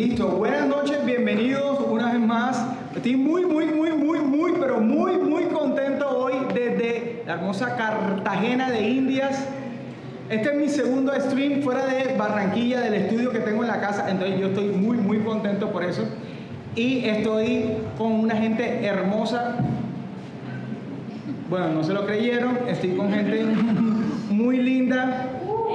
Listo, buenas noches, bienvenidos una vez más. Estoy muy, muy, muy, muy, muy, pero muy, muy contento hoy desde la hermosa Cartagena de Indias. Este es mi segundo stream fuera de Barranquilla, del estudio que tengo en la casa, entonces yo estoy muy, muy contento por eso. Y estoy con una gente hermosa. Bueno, no se lo creyeron, estoy con gente muy linda. No,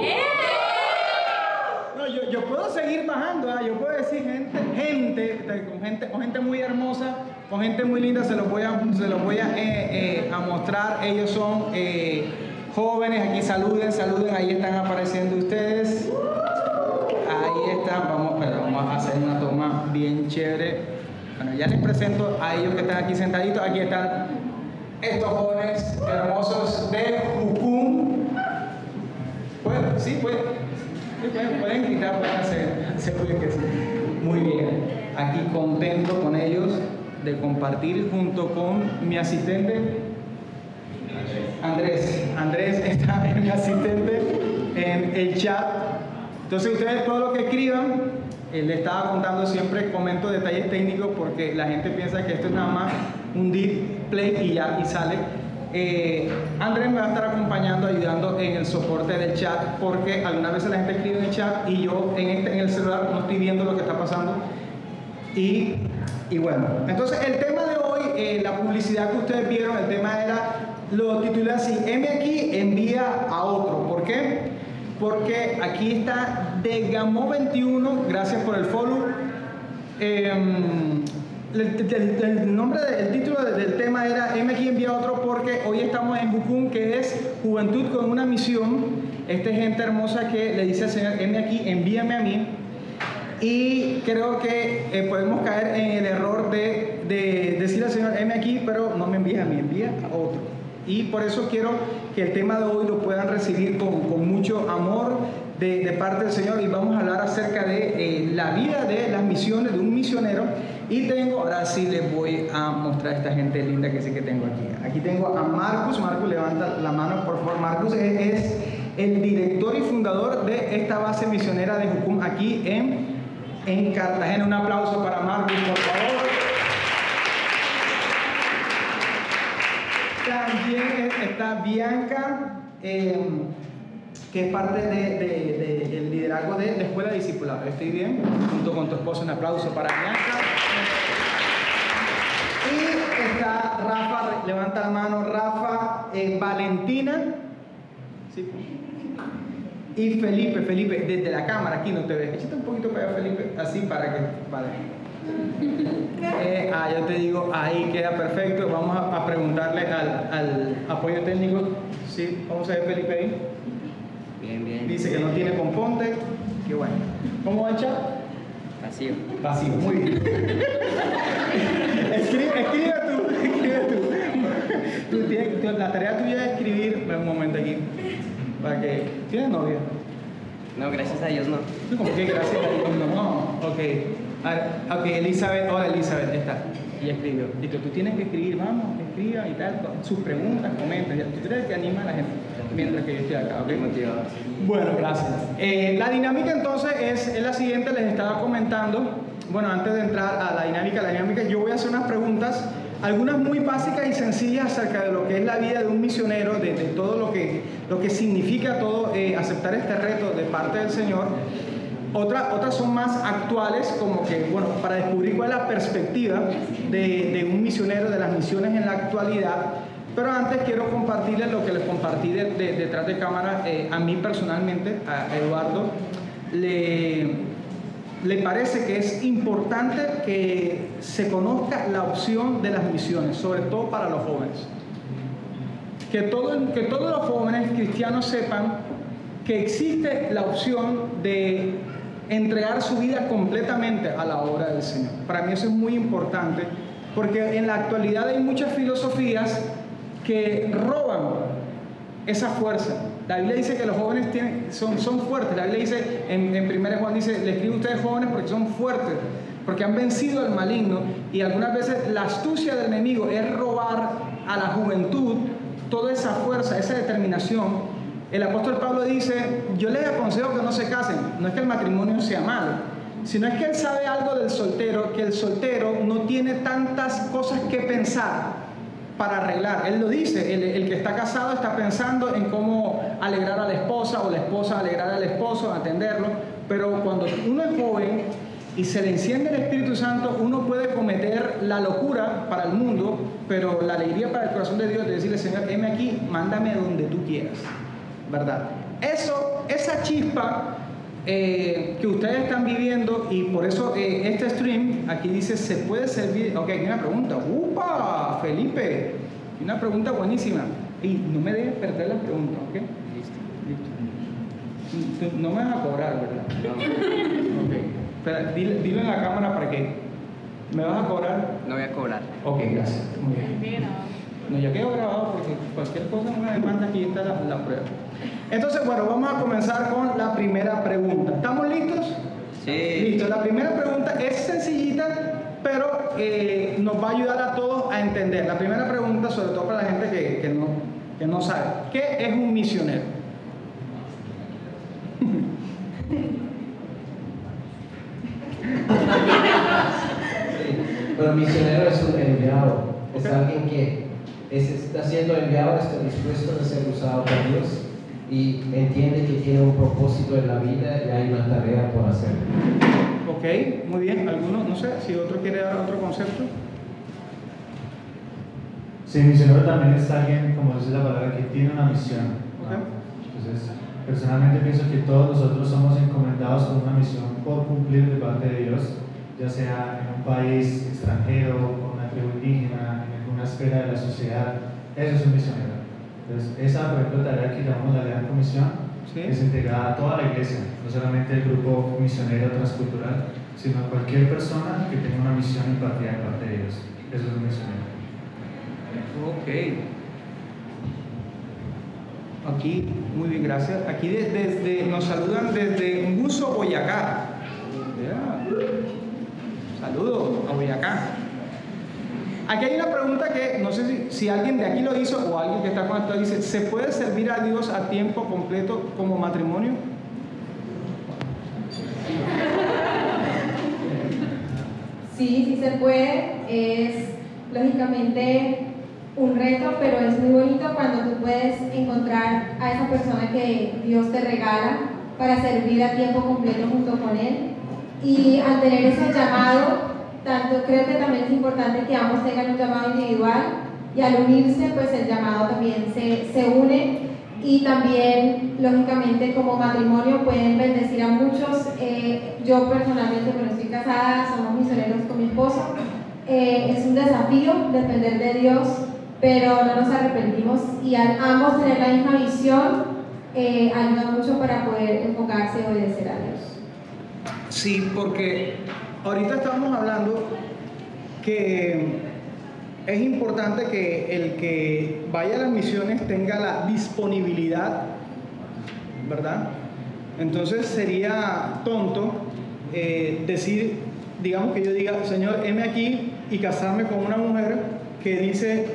yo, puedo seguir bajando, ¿ah? yo puedo decir gente, gente, con gente, con gente muy hermosa, con gente muy linda, se los voy a, se los voy a, eh, eh, a mostrar. Ellos son eh, jóvenes, aquí saluden, saluden, ahí están apareciendo ustedes. Ahí están, vamos, vamos a hacer una toma bien chévere. Bueno, ya les presento a ellos que están aquí sentaditos. Aquí están estos jóvenes hermosos de Jucum. ¿Pueden? Sí, pueden. Pueden, gritar, pueden hacer, seguro que sí. Muy bien. Aquí contento con ellos de compartir junto con mi asistente Andrés. Andrés está en mi asistente en el chat. Entonces ustedes todo lo que escriban, él le estaba contando siempre, comento detalles técnicos porque la gente piensa que esto es nada más un display y ya y sale. Eh, Andrés me va a estar acompañando, ayudando en el soporte del chat, porque algunas veces la gente escribe en el chat y yo en, este, en el celular no estoy viendo lo que está pasando. Y, y bueno, entonces el tema de hoy, eh, la publicidad que ustedes vieron, el tema era, lo titulé así, M aquí envía a otro. ¿Por qué? Porque aquí está Degamo21, gracias por el follow. Em, el, el- el nombre del título de- del tema era M aquí envía otro porque hoy estamos en Bucum que es Juventud con una misión. Esta es gente hermosa que le dice al Señor, M aquí envíame a mí. Y creo que eh, podemos caer en el error de, de decir al Señor, M aquí, pero no me envíes a mí, envía a otro. Y por eso quiero que el tema de hoy lo puedan recibir con, mucho amor de, de parte del Señor y vamos a hablar acerca de eh, la vida de las misiones de un misionero. Y tengo, ahora sí les voy a mostrar a esta gente linda que sí que tengo aquí. Aquí tengo a Marcus, Marcus levanta la mano por favor. Marcus es, el director y fundador de esta base misionera de Jucum aquí en, en Cartagena. Un aplauso para Marcus, por favor. También está Bianca, eh, que es parte de- de- de- del liderazgo de la Escuela Discipulada. ¿Estoy bien? Junto con tu esposo, un aplauso para Bianca. Y está Rafa, levanta la mano, Rafa, eh, Valentina. Sí. Y Felipe, Felipe, desde la cámara aquí no te ves. Échate un poquito para allá, Felipe, así para que. Vale. Eh, ah, yo te digo, ahí queda perfecto. Vamos a, a preguntarle al, al apoyo técnico. Sí, vamos a ver Felipe ahí. Bien, bien. Dice que no tiene componte. Qué bueno. ¿Cómo va chat? Vacío. Vacío, muy bien. escribe tú. Tienes- tú- la tarea tuya es escribir, un momento aquí, para que... ¿Tienes novia? No, gracias a Dios no. Como que gracias a Dios, no. Ok. A ver, ok, Elizabeth, hola Elizabeth, está. Ella escribió. Listo, tú tienes que escribir, vamos, escriba y tal, sus preguntas, comenta. Tú eres que anima a la gente mientras que yo estoy acá, ¿ok? Bueno, gracias. Eh, la dinámica entonces es, es la siguiente, les estaba comentando. Bueno, antes de entrar a la dinámica, la dinámica, yo voy a hacer unas preguntas, algunas muy básicas y sencillas acerca de lo que es la vida de un misionero, de, todo lo que, lo que significa todo eh, aceptar este reto de parte del Señor. Otra- otras son más actuales, como que, bueno, para descubrir cuál es la perspectiva de, un misionero, de las misiones en la actualidad. Pero antes quiero compartirles lo que les compartí de- detrás de cámara eh, a mí personalmente, a Eduardo. Le, le parece que es importante que se conozca la opción de las misiones, sobre todo para los jóvenes. Que, todo, que todos los jóvenes cristianos sepan que existe la opción de entregar su vida completamente a la obra del Señor. Para mí eso es muy importante porque en la actualidad hay muchas filosofías que roban esa fuerza. La Biblia dice que los jóvenes tienen, son, fuertes. La Biblia dice, en, en 1 Juan dice, le escribo a ustedes jóvenes porque son fuertes, porque han vencido al maligno. Y algunas veces la astucia del enemigo es robar a la juventud toda esa fuerza, esa determinación. El apóstol Pablo dice, yo les aconsejo que no se casen. No es que el matrimonio sea malo, sino es que él sabe algo del soltero, que el soltero no tiene tantas cosas que pensar para arreglar. Él lo dice, el, que está casado está pensando en cómo alegrar a la esposa o la esposa alegrar al esposo, atenderlo, pero cuando uno es joven y se le enciende el Espíritu Santo, uno puede cometer la locura para el mundo, pero la alegría para el corazón de Dios de decirle, Señor, heme aquí, mándame donde tú quieras, ¿verdad? Eso, esa chispa eh, que ustedes están viviendo y por eso eh, este stream aquí dice se puede servir. Ok, hay una pregunta. ¡Upa! Felipe, una pregunta buenísima. Y no me dejes perder la pregunta, ¿ok? Listo. Listo. No me vas a cobrar, ¿verdad? No, Ok. Espera, dile, dile en la cámara para que. ¿Me vas a cobrar? no voy a cobrar. Ok, gracias. Muy bien. No, ya quedó grabado porque cualquier cosa me demanda, aquí está la, la prueba. Entonces, bueno, vamos a comenzar con la primera pregunta. ¿Estamos listos? Sí. Listo. La primera pregunta es sencillita, pero eh, nos va a ayudar a todos a entender. La primera pregunta, sobre todo para la gente que, que no, que no sabe, ¿qué es un misionero? Pero misionero es un enviado, es Ok. alguien que es- está siendo enviado, está dispuesto a ser usado por Dios y entiende que tiene un propósito en la vida y hay una tarea por hacer. Ok, muy bien. ¿Alguno? No sé si otro quiere dar otro concepto. Sí, misionero también es alguien, como dice la palabra, que tiene una misión. ¿no? Ok. Entonces, personalmente pienso que todos nosotros somos encomendados con una misión por cumplir de parte de Dios, ya sea en un país extranjero, con una tribu indígena, en esfera de la sociedad. Eso es un misionero. Entonces, esa, por ejemplo, tarea que llamamos la Gran Comisión Sí. es integrada a toda la iglesia, no solamente el grupo misionero transcultural, sino a cualquier persona que tenga una misión impartida de parte de Dios. Eso es un misionero. Ok. Aquí, muy bien, gracias. Aquí de- desde, nos saludan desde Nguso, Boyacá. Yeah. Saludos a Boyacá. Aquí hay una pregunta que no sé si, si alguien de aquí lo hizo o alguien que está conectado dice, ¿se puede servir a Dios a tiempo completo como matrimonio? Sí, sí se puede. Es lógicamente un reto, pero es muy bonito cuando tú puedes encontrar a esa persona que Dios te regala para servir a tiempo completo junto con Él. Y al tener ese llamado, tanto creo que también es importante que ambos tengan un llamado individual y al unirse, pues el llamado también se, se une y también, lógicamente, como matrimonio pueden bendecir a muchos. Eh, yo personalmente, bueno, estoy casada, somos misioneros con mi esposo. Eh, es un desafío depender de Dios, pero no nos arrepentimos y al ambos tener la misma visión eh, ayuda mucho para poder enfocarse y obedecer a Dios. Sí, porque ahorita estamos hablando que es importante que el que vaya a las misiones tenga la disponibilidad, ¿verdad? Entonces sería tonto eh, decir, digamos que yo diga, Señor, heme aquí y casarme con una mujer que dice,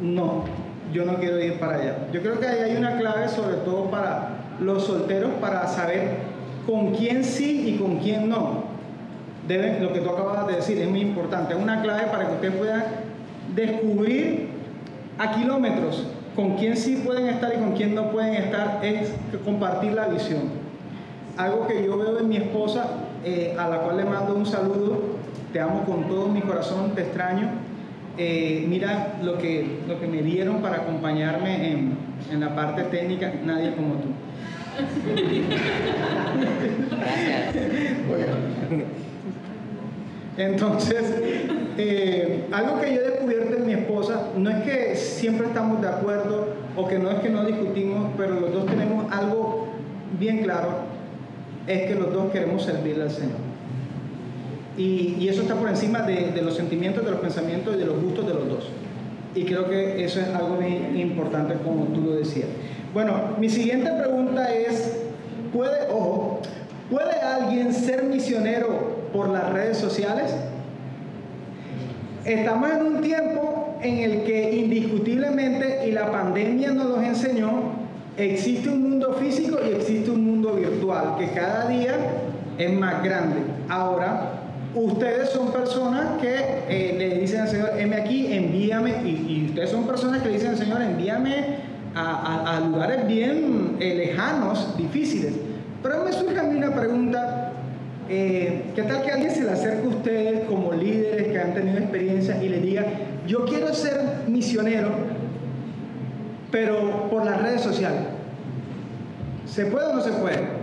no, yo no quiero ir para allá. Yo creo que ahí hay una clave sobre todo para los solteros para saber con quién sí y con quién no. Deben, lo que tú acabas de decir es muy importante. Es una clave para que usted pueda descubrir a kilómetros con quién sí pueden estar y con quién no pueden estar. Es compartir la visión. Algo que yo veo en mi esposa, eh, a la cual le mando un saludo. Te amo con todo mi corazón, te extraño. Eh, mira lo que, lo que me dieron para acompañarme en, en la parte técnica, nadie como tú. Gracias. Entonces, eh, algo que yo he descubierto en mi esposa, no es que siempre estamos de acuerdo o que no es que no discutimos, pero los dos tenemos algo bien claro, es que los dos queremos servirle al Señor. Y, eso está por encima de, de los sentimientos, de los pensamientos y de los gustos de los dos. Y creo que eso es algo bien importante como tú lo decías. Bueno, mi siguiente pregunta es, ¿puede, ojo, ¿puede alguien ser misionero por las redes sociales? Estamos en un tiempo en el que indiscutiblemente, y la pandemia nos los enseñó, existe un mundo físico y existe un mundo virtual, que cada día es más grande. Ahora, ustedes son personas que eh, le dicen al Señor, heme aquí, envíame, y, y ustedes son personas que le dicen al Señor, envíame a, a- a lugares bien eh, lejanos, difíciles. Pero me surge a mí una pregunta, eh, ¿qué tal que alguien se le acerque a ustedes como líderes que han tenido experiencia y les diga, yo quiero ser misionero, pero por las redes sociales? ¿Se puede o no se puede?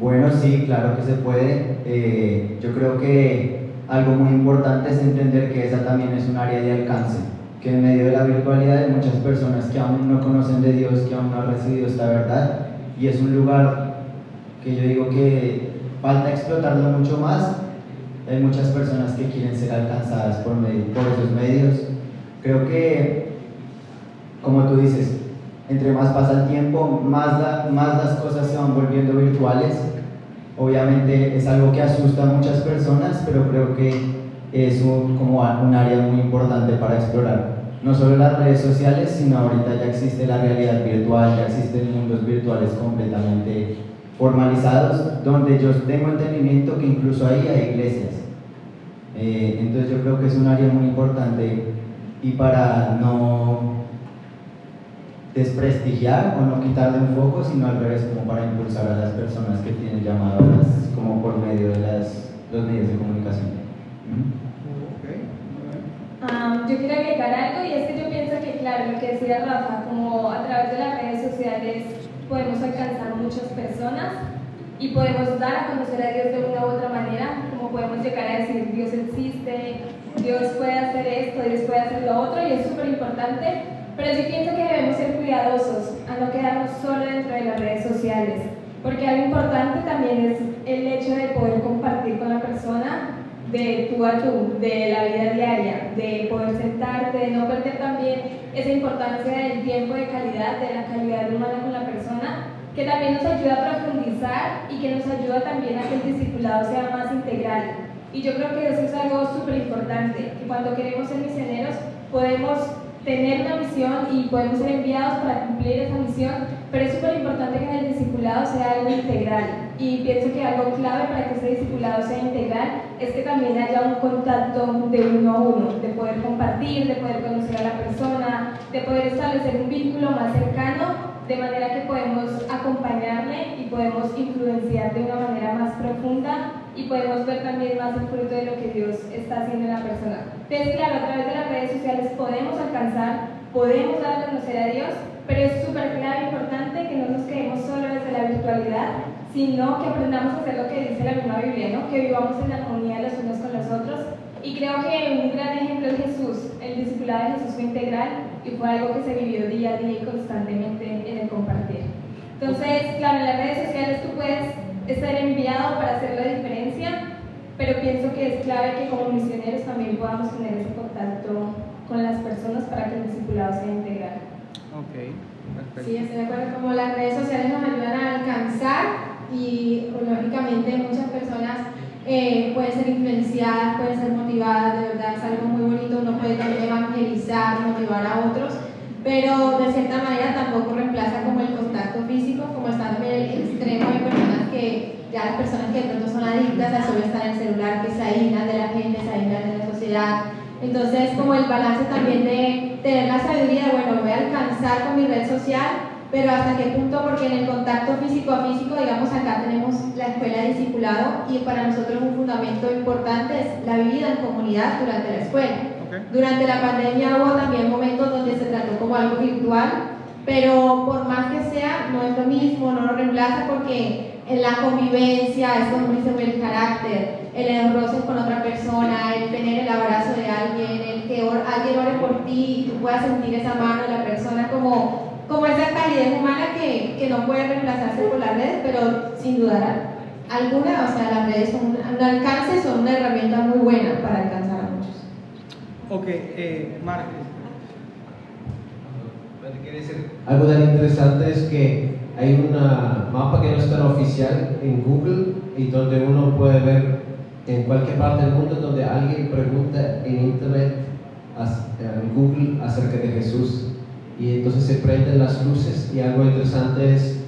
Bueno, sí, claro que se puede. Eh, yo creo que algo muy importante es entender que esa también es un área de alcance, que en medio de la virtualidad hay muchas personas que aún no conocen de Dios, que aún no han recibido esta verdad, y es un lugar que yo digo que falta explotarlo mucho más. Hay muchas personas que quieren ser alcanzadas por, medio- por esos medios. Creo que, como tú dices, entre más pasa el tiempo, más, la- más las cosas se van volviendo virtuales. Obviamente es algo que asusta a muchas personas, pero creo que es un, como un área muy importante para explorar. No solo las redes sociales, sino ahorita ya existe la realidad virtual, ya existen mundos virtuales completamente formalizados, donde yo tengo entendimiento que incluso ahí hay iglesias. Eh, entonces yo creo que es un área muy importante y para no desprestigiar o no quitarle un foco, sino al revés, como para impulsar a las personas que tienen llamadas como por medio de las, los medios de comunicación. Am, yo quiero agregar algo y es que yo pienso que, claro, lo que decía Rafa, como a través de las redes sociales podemos alcanzar muchas personas y podemos dar a conocer a Dios de una u otra manera, como podemos llegar a decir Dios existe, Dios puede hacer esto, Dios puede hacer lo otro y es súper importante, pero sí pienso que debemos ser cuidadosos a no quedarnos solo dentro de las redes sociales, porque algo importante también es el hecho de poder compartir con la persona de tú a tú, de la vida diaria, de poder sentarte, de no perder también esa importancia del tiempo de calidad, de la calidad humana con la persona, que también nos ayuda a profundizar y que nos ayuda también a que el discipulado sea más integral. Y yo creo que eso es algo súper importante, que cuando queremos ser misioneros podemos tener una misión y podemos ser enviados para cumplir esa misión, pero es súper importante que el discipulado sea algo integral. Y pienso que algo clave para que ese discipulado sea integral es que también haya un contacto de uno a uno, de poder compartir, de poder conocer a la persona, de poder establecer un vínculo más cercano, de manera que podemos acompañarle y podemos influenciar de una manera más profunda y podemos ver también más el fruto de lo que Dios está haciendo en la persona. Entonces, claro, a través de las redes sociales podemos alcanzar, podemos dar a conocer a Dios, pero es súper clave e importante que no nos quedemos solo desde la virtualidad, sino que aprendamos a hacer lo que dice la misma Biblia, ¿no? que vivamos en armonía los unos con los otros. Y creo que un gran ejemplo es Jesús. El discipulado de Jesús fue integral y fue algo que se vivió día a día y constantemente en el compartir. Entonces, claro, en las redes sociales tú puedes estar enviado para hacer la diferencia, pero pienso que es clave que como misioneros también podamos tener ese contacto con las personas para que el discipulado sea integral. Ok, perfecto. Sí, estoy de acuerdo. Como las redes sociales nos ayudan a alcanzar y pues, lógicamente muchas personas eh, pueden ser influenciadas, pueden ser motivadas, de verdad es algo muy bonito, uno puede también evangelizar, motivar a otros, pero de cierta manera tampoco reemplaza como el contacto físico, como está también el extremo de personas que, ya las personas que de pronto son adictas a solo estar en el celular, que se aíslan de la gente, se aíslan de la sociedad. Entonces, como el balance también de tener la sabiduría, bueno, voy a alcanzar con mi red social, pero hasta qué punto, porque en el contacto físico a físico, digamos, acá tenemos la escuela de discipulado y para nosotros un fundamento importante es la vida en comunidad durante la escuela. Durante la pandemia hubo también momentos donde se trató como algo virtual, pero por más que sea, no es lo mismo, no lo reemplaza porque en la convivencia, es como dice el carácter, el enroce con otra persona, el tener el abrazo de alguien, el que or- alguien ore por ti y tú puedas sentir esa mano de la persona como, como esa calidez humana que, que no puede reemplazarse por las redes, pero sin duda alguna, o sea, las redes son un, un alcance, son una herramienta muy buena para alcanzar a muchos. Ok, eh, decir, Algo tan interesante es que hay un mapa que no es tan oficial en Google y donde uno puede ver en cualquier parte del mundo donde alguien pregunta en internet, en Google acerca de Jesús y entonces se prenden las luces y algo interesante es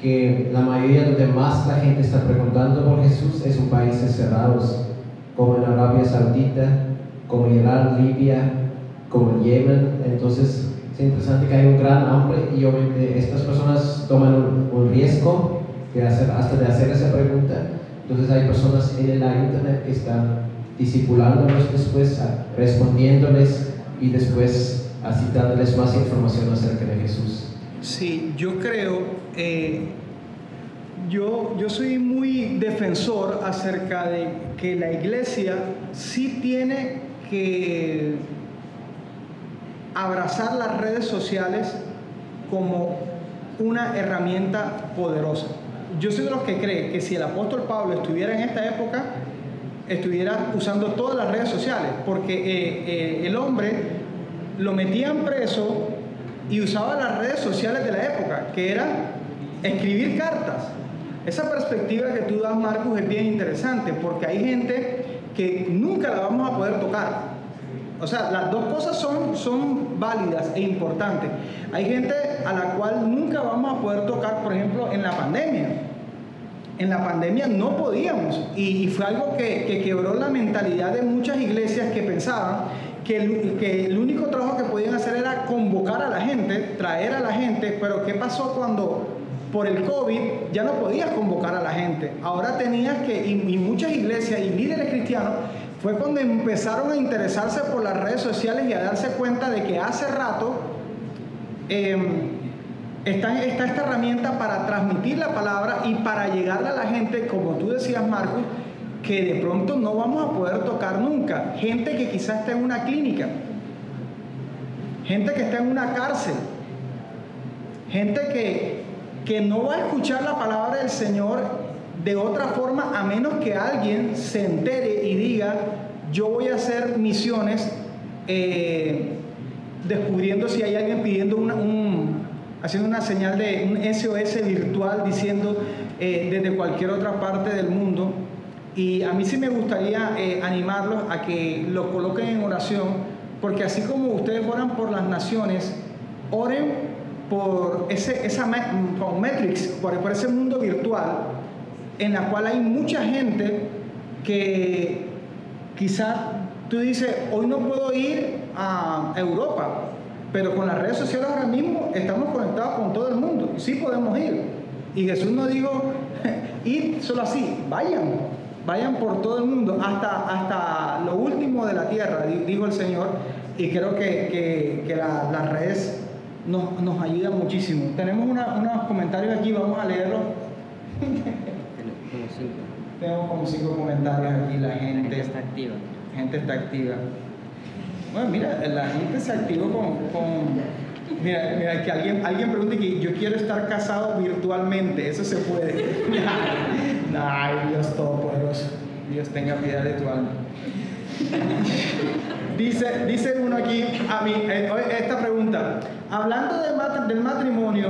que la mayoría donde más la gente está preguntando por Jesús es en países cerrados, como en Arabia Saudita, como en Irán, Libia, como en Yemen. Entonces es interesante que hay un gran hambre y obviamente estas personas toman un, un riesgo de hacer, hasta de hacer esa pregunta. Entonces hay personas en la internet que están discipulándolos después, respondiéndoles y después así dándoles más información acerca de Jesús. Sí, yo creo, eh, yo, yo soy muy defensor acerca de que la iglesia sí tiene que abrazar las redes sociales como una herramienta poderosa. Yo soy de los que cree que si el apóstol Pablo estuviera en esta época, estuviera usando todas las redes sociales, porque eh, eh, el hombre lo metían preso y usaba las redes sociales de la época, que era escribir cartas. Esa perspectiva que tú das, Marcos, es bien interesante, porque hay gente que nunca la vamos a poder tocar. O sea, las dos cosas son, son válidas e importantes. Hay gente a la cual nunca vamos a poder tocar, por ejemplo, en la pandemia. En la pandemia no podíamos y, fue algo que, que, quebró la mentalidad de muchas iglesias que pensaban que el, que el único trabajo que podían hacer era convocar a la gente, traer a la gente, pero ¿qué pasó cuando por el COVID ya no podías convocar a la gente? Ahora tenías que, y, muchas iglesias y líderes cristianos, fue cuando empezaron a interesarse por las redes sociales y a darse cuenta de que hace rato em, está, esta herramienta para transmitir la palabra y para llegarle a la gente, como tú decías, Marcos, que de pronto no vamos a poder tocar nunca. Gente que quizás está en una clínica, gente que está en una cárcel, gente que, que no va a escuchar la palabra del Señor de otra forma a menos que alguien se entere y diga, yo voy a hacer misiones eh, descubriendo si hay alguien pidiendo un, haciendo una señal de un SOS virtual diciendo eh, desde cualquier otra parte del mundo. Y a mí sí me gustaría eh, animarlos a que lo coloquen en oración, porque así como ustedes oran por las naciones, oren por ese, esa Matrix, por ese mundo virtual, en la cual hay mucha gente que quizás tú dices, hoy no puedo ir a Europa, pero con las redes sociales ahora mismo estamos conectados con todo el mundo, sí podemos ir. Y Jesús nos dijo, ir solo así, vayan, Vayan por todo el mundo, hasta, hasta lo último de la tierra, dijo el Señor, y creo que, que, las redes nos, nos ayudan muchísimo. Tenemos unos comentarios aquí, vamos a leerlos. Tengo como cinco comentarios aquí, la gente, está activa. Gente está activa. Bueno, mira, la gente se activó con, con Mira, mira, que alguien, alguien pregunte que yo quiero estar casado virtualmente, eso se puede. Ay, Dios Todopoderoso, Dios tenga piedad de tu alma. dice, dice uno aquí, a mí, eh, esta pregunta, hablando del matrimonio,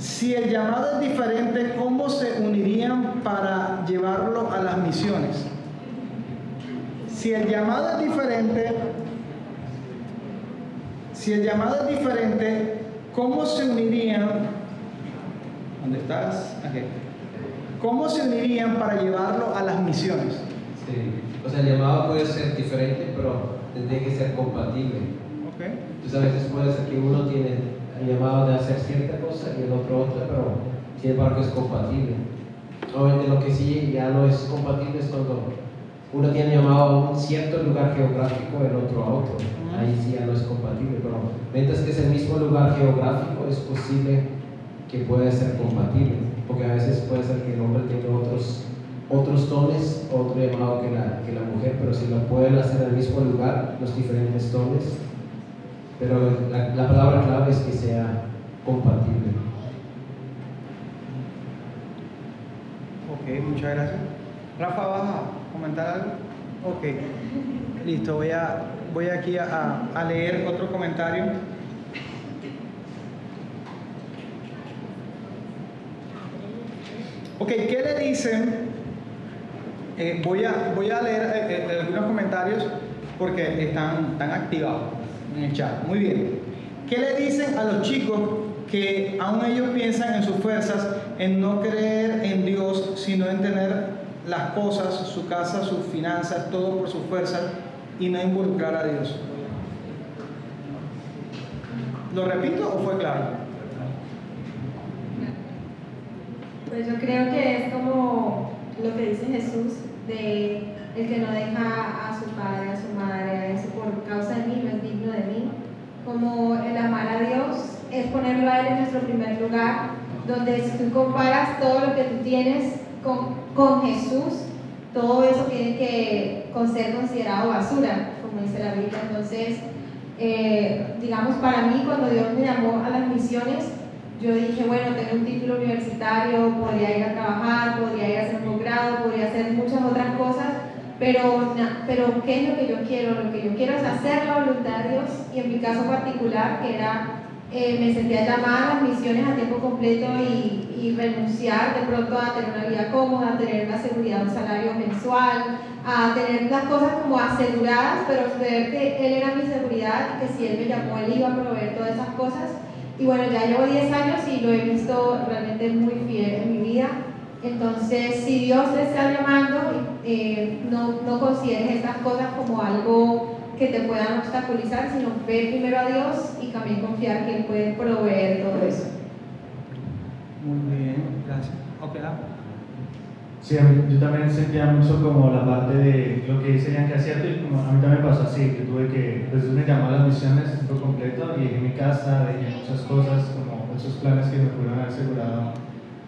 si el llamado es diferente, ¿cómo se unirían para llevarlo a las misiones? Si el llamado es diferente, si el llamado es diferente, ¿cómo se unirían? ¿Dónde estás? Aquí. ¿Cómo se unirían para llevarlo a las misiones? Sí, o sea, el llamado puede ser diferente, pero tendría que ser compatible. Okay. Entonces a veces puede ser que uno tiene el llamado de hacer cierta cosa y el otro otra, pero sin embargo es compatible. Obviamente lo que sí ya no es compatible es cuando uno tiene llamado a un cierto lugar geográfico, el otro a otro. Ahí sí ya no es compatible, pero mientras que es el mismo lugar geográfico, es posible que pueda ser compatible, porque a veces puede ser que el hombre tenga otros, otros dones, otro llamado que la, que la mujer, pero si lo pueden hacer en el mismo lugar, los diferentes dones, pero la, la palabra clave es que sea compatible. Ok, muchas gracias. Rafa, ¿vas a comentar algo? Ok, listo, voy, a, voy aquí a, a leer otro comentario. Ok, ¿qué le dicen? Eh, voy, a, voy a leer eh, eh, algunos comentarios porque están, están activados en el chat. Muy bien. ¿Qué le dicen a los chicos que aún ellos piensan en sus fuerzas, en no creer en Dios, sino en tener las cosas, su casa, sus finanzas, todo por sus fuerzas y no involucrar a Dios. ¿Lo repito o fue claro? Pues yo creo que es como lo que dice Jesús de el que no deja a su padre, a su madre, a eso por causa de mí, no es digno de mí. Como el amar a Dios es ponerlo a Él en nuestro primer lugar, donde si tú comparas todo lo que tú tienes con, con Jesús, todo eso tiene que ser considerado basura, como dice la Biblia. Entonces, eh, digamos, para mí, cuando Dios me llamó a las misiones, yo dije, bueno, tengo un título universitario, podría ir a trabajar, podría ir a hacer un posgrado, podría hacer muchas otras cosas, pero, pero ¿qué es lo que yo quiero? Lo que yo quiero es hacer la voluntad de Dios y en mi caso particular, que era eh, me sentía llamada a las misiones a tiempo completo y, renunciar de pronto a tener una vida cómoda, a tener la seguridad de un salario mensual, a tener las cosas como aseguradas, pero ver que Él era mi seguridad y que si Él me llamó, Él iba a proveer todas esas cosas. Y bueno, ya llevo 10 años y lo he visto realmente muy fiel en mi vida. Entonces, si Dios te está llamando, eh, no, no consideres estas cosas como algo que te puedan obstaculizar, sino ver primero a Dios y también confiar que Él puede proveer todo eso. Muy bien, gracias. Okay, Sí, yo también sentía mucho como la parte de lo que dice que cierto y como a mí también pasó así, que tuve que, Jesús me llamó a las misiones por completo y en mi casa, dejé muchas cosas, como muchos planes que me pudieron haber asegurado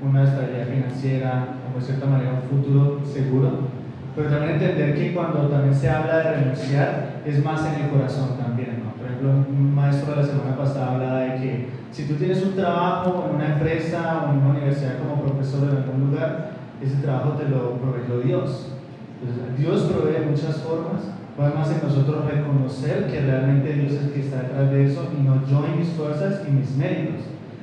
una estabilidad financiera, como de cierta manera un futuro seguro pero también entender que cuando también se habla de renunciar es más en el corazón también. ¿no? Por ejemplo, un maestro de la semana pasada hablaba de que si tú tienes un trabajo en una empresa o en una universidad como profesor en algún lugar, ese trabajo te lo proveyó Dios. Dios provee muchas formas, más en nosotros reconocer que realmente Dios es el que está detrás de eso y no yo y mis fuerzas y mis méritos.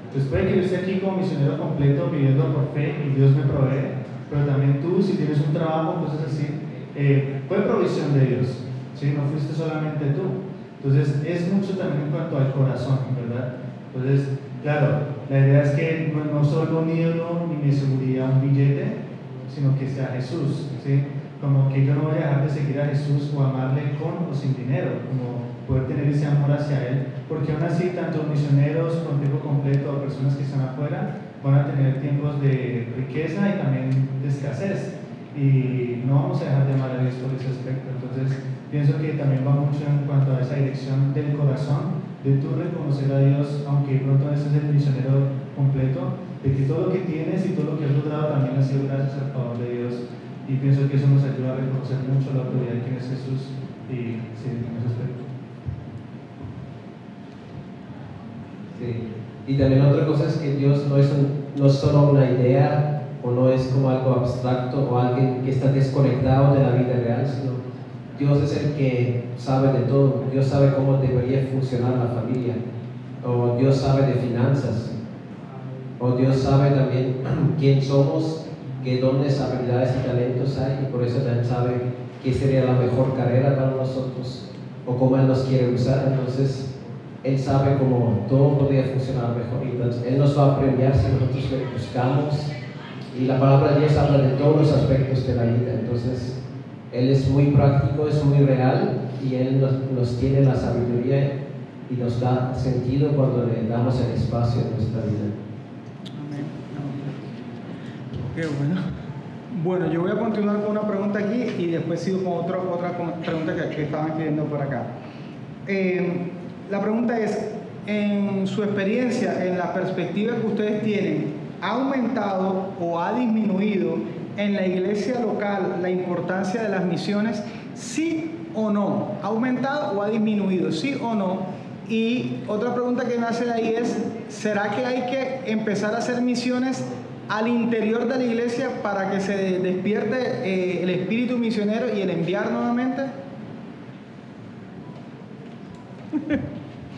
Entonces puede que yo esté aquí como misionero completo viviendo por fe y Dios me provee, pero también tú, si tienes un trabajo, pues es así, eh, fue provisión de Dios, ¿sí? no fuiste solamente tú. Entonces, es mucho también en cuanto al corazón, ¿verdad? Entonces, claro, la idea es que no, solo un ídolo ni mi seguridad un billete, sino que sea Jesús, ¿sí? Como que yo no voy a dejar de seguir a Jesús o amarle con o sin dinero, como poder tener ese amor hacia Él, porque aún así, tanto misioneros con tiempo completo o personas que están afuera, van a tener tiempos de riqueza y también de escasez. Y no vamos a dejar de amar a Dios por ese aspecto. Entonces, pienso que también va mucho en cuanto a esa dirección del corazón, de tú reconocer a Dios, aunque pronto no estés el misionero completo, de que todo lo que tienes y todo lo que has logrado también ha sido gracias al favor de Dios. Y pienso que eso nos ayuda a reconocer mucho la autoridad quién es Jesús y en ese aspecto. Sí. Y también otra cosa es que Dios no es, no es solo una idea o no es como algo abstracto o alguien que está desconectado de la vida real, sino Dios es el que sabe de todo. Dios sabe cómo debería funcionar la familia. O Dios sabe de finanzas. O Dios sabe también quién somos, qué dones, habilidades y talentos hay. Y por eso también sabe qué sería la mejor carrera para nosotros. O cómo Él nos quiere usar. Entonces, él sabe cómo todo podría funcionar mejor. Entonces, Él nos va a premiar si nosotros le buscamos. Y la palabra de Dios habla de todos los aspectos de la vida. Entonces, Él es muy práctico, es muy real y Él nos, nos tiene la sabiduría y nos da sentido cuando le damos el espacio en nuestra vida. Amén. Qué bueno. Bueno, yo voy a continuar con una pregunta aquí y después sigo con otra, otra pregunta que, que estaban pidiendo por acá. Eh, la pregunta es, en su experiencia, en la perspectiva que ustedes tienen, ¿ha aumentado o ha disminuido en la iglesia local la importancia de las misiones? ¿Sí o no? ¿Ha aumentado o ha disminuido? ¿Sí o no? Y otra pregunta que nace de ahí es, ¿será que hay que empezar a hacer misiones al interior de la iglesia para que se despierte eh, el espíritu misionero y el enviar nuevamente?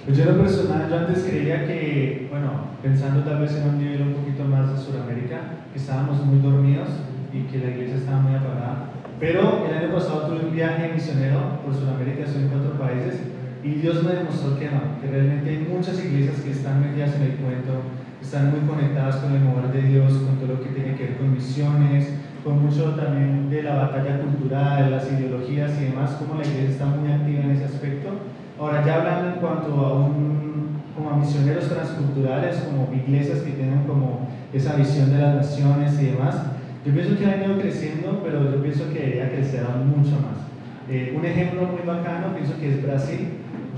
Pues yo en lo personal, yo antes creía que, bueno, pensando tal vez en un nivel un poquito más de Sudamérica, que estábamos muy dormidos y que la iglesia estaba muy apagada. Pero el año pasado tuve un viaje misionero por Sudamérica, estoy en cuatro países, Y Dios me demostró que no, que realmente hay muchas iglesias que están metidas en el cuento, están muy conectadas con el mover de Dios, con todo lo que tiene que ver con misiones, con mucho también de la batalla cultural, las ideologías y demás, como la iglesia está muy activa en ese aspecto. Ahora, ya hablando en cuanto a, un, como a misioneros transculturales, como iglesias que tienen como esa visión de las naciones y demás, yo pienso que ha venido creciendo, pero yo pienso que debería crecer aún mucho más. Eh, un ejemplo muy bacano, pienso que es Brasil.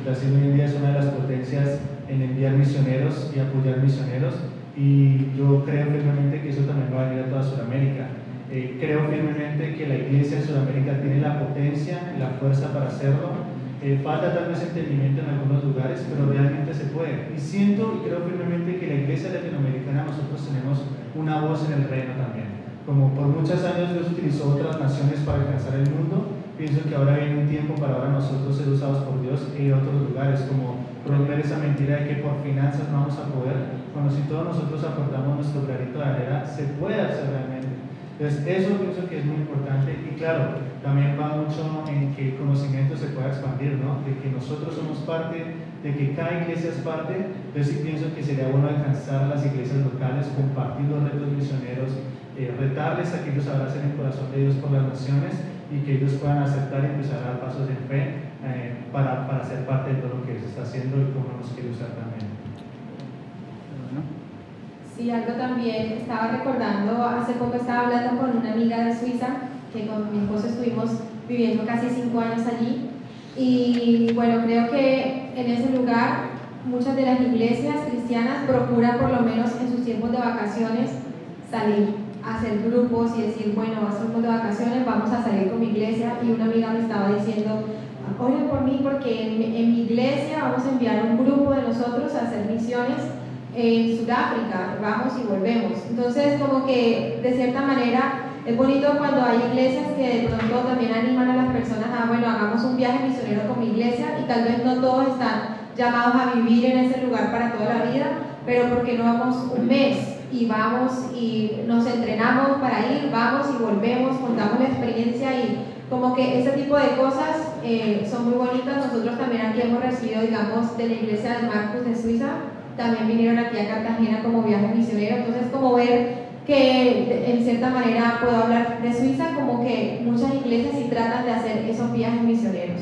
Brasil hoy en día es una de las potencias en enviar misioneros y apoyar misioneros y yo creo firmemente que eso también va a venir a toda Sudamérica. Eh, creo firmemente que la iglesia de Sudamérica tiene la potencia y la fuerza para hacerlo. Eh, falta tal vez entendimiento en algunos lugares, pero realmente se puede. Y siento y creo firmemente que la iglesia latinoamericana nosotros tenemos una voz en el reino también. Como por muchos años Dios utilizó otras naciones para alcanzar el mundo, pienso que ahora viene un tiempo para ahora nosotros ser usados por Dios en otros lugares, como romper esa mentira de que por finanzas no vamos a poder, cuando si todos nosotros aportamos nuestro granito de arena, se puede hacer realmente. Entonces, eso pienso que es muy importante y claro, también va mucho en que el conocimiento se pueda expandir, ¿no? De que nosotros somos parte, de que cada iglesia es parte. Yo sí pienso que sería bueno alcanzar a las iglesias locales, compartir los retos misioneros, eh, retarles a que ellos abracen el corazón de Dios por las naciones y que ellos puedan aceptar y empezar a dar pasos de fe eh, para, para, ser parte de todo lo que se está haciendo y cómo nos quiere usar también. Sí, algo también, estaba recordando, hace poco estaba hablando con una amiga de Suiza, que con mi esposo estuvimos viviendo casi cinco años allí, y bueno, creo que en ese lugar muchas de las iglesias cristianas procuran por lo menos en sus tiempos de vacaciones salir hacer grupos y decir, bueno, hacemos de vacaciones, vamos a salir con mi iglesia y una amiga me estaba diciendo, oren por mí porque en, mi iglesia vamos a enviar un grupo de nosotros a hacer misiones en Sudáfrica, vamos y volvemos. Entonces, como que de cierta manera es bonito cuando hay iglesias que de pronto también animan a las personas a, bueno, hagamos un viaje misionero con mi iglesia y tal vez no todos están llamados a vivir en ese lugar para toda la vida, pero porque no vamos un mes y vamos y nos entrenamos para ir, vamos y volvemos, contamos la experiencia y como que ese tipo de cosas eh, son muy bonitas. Nosotros también aquí hemos recibido, digamos, de la iglesia de Marcos de Suiza, también vinieron aquí a Cartagena como viaje misionero, entonces como ver que en cierta manera puedo hablar de Suiza, como que muchas iglesias sí tratan de hacer esos viajes misioneros.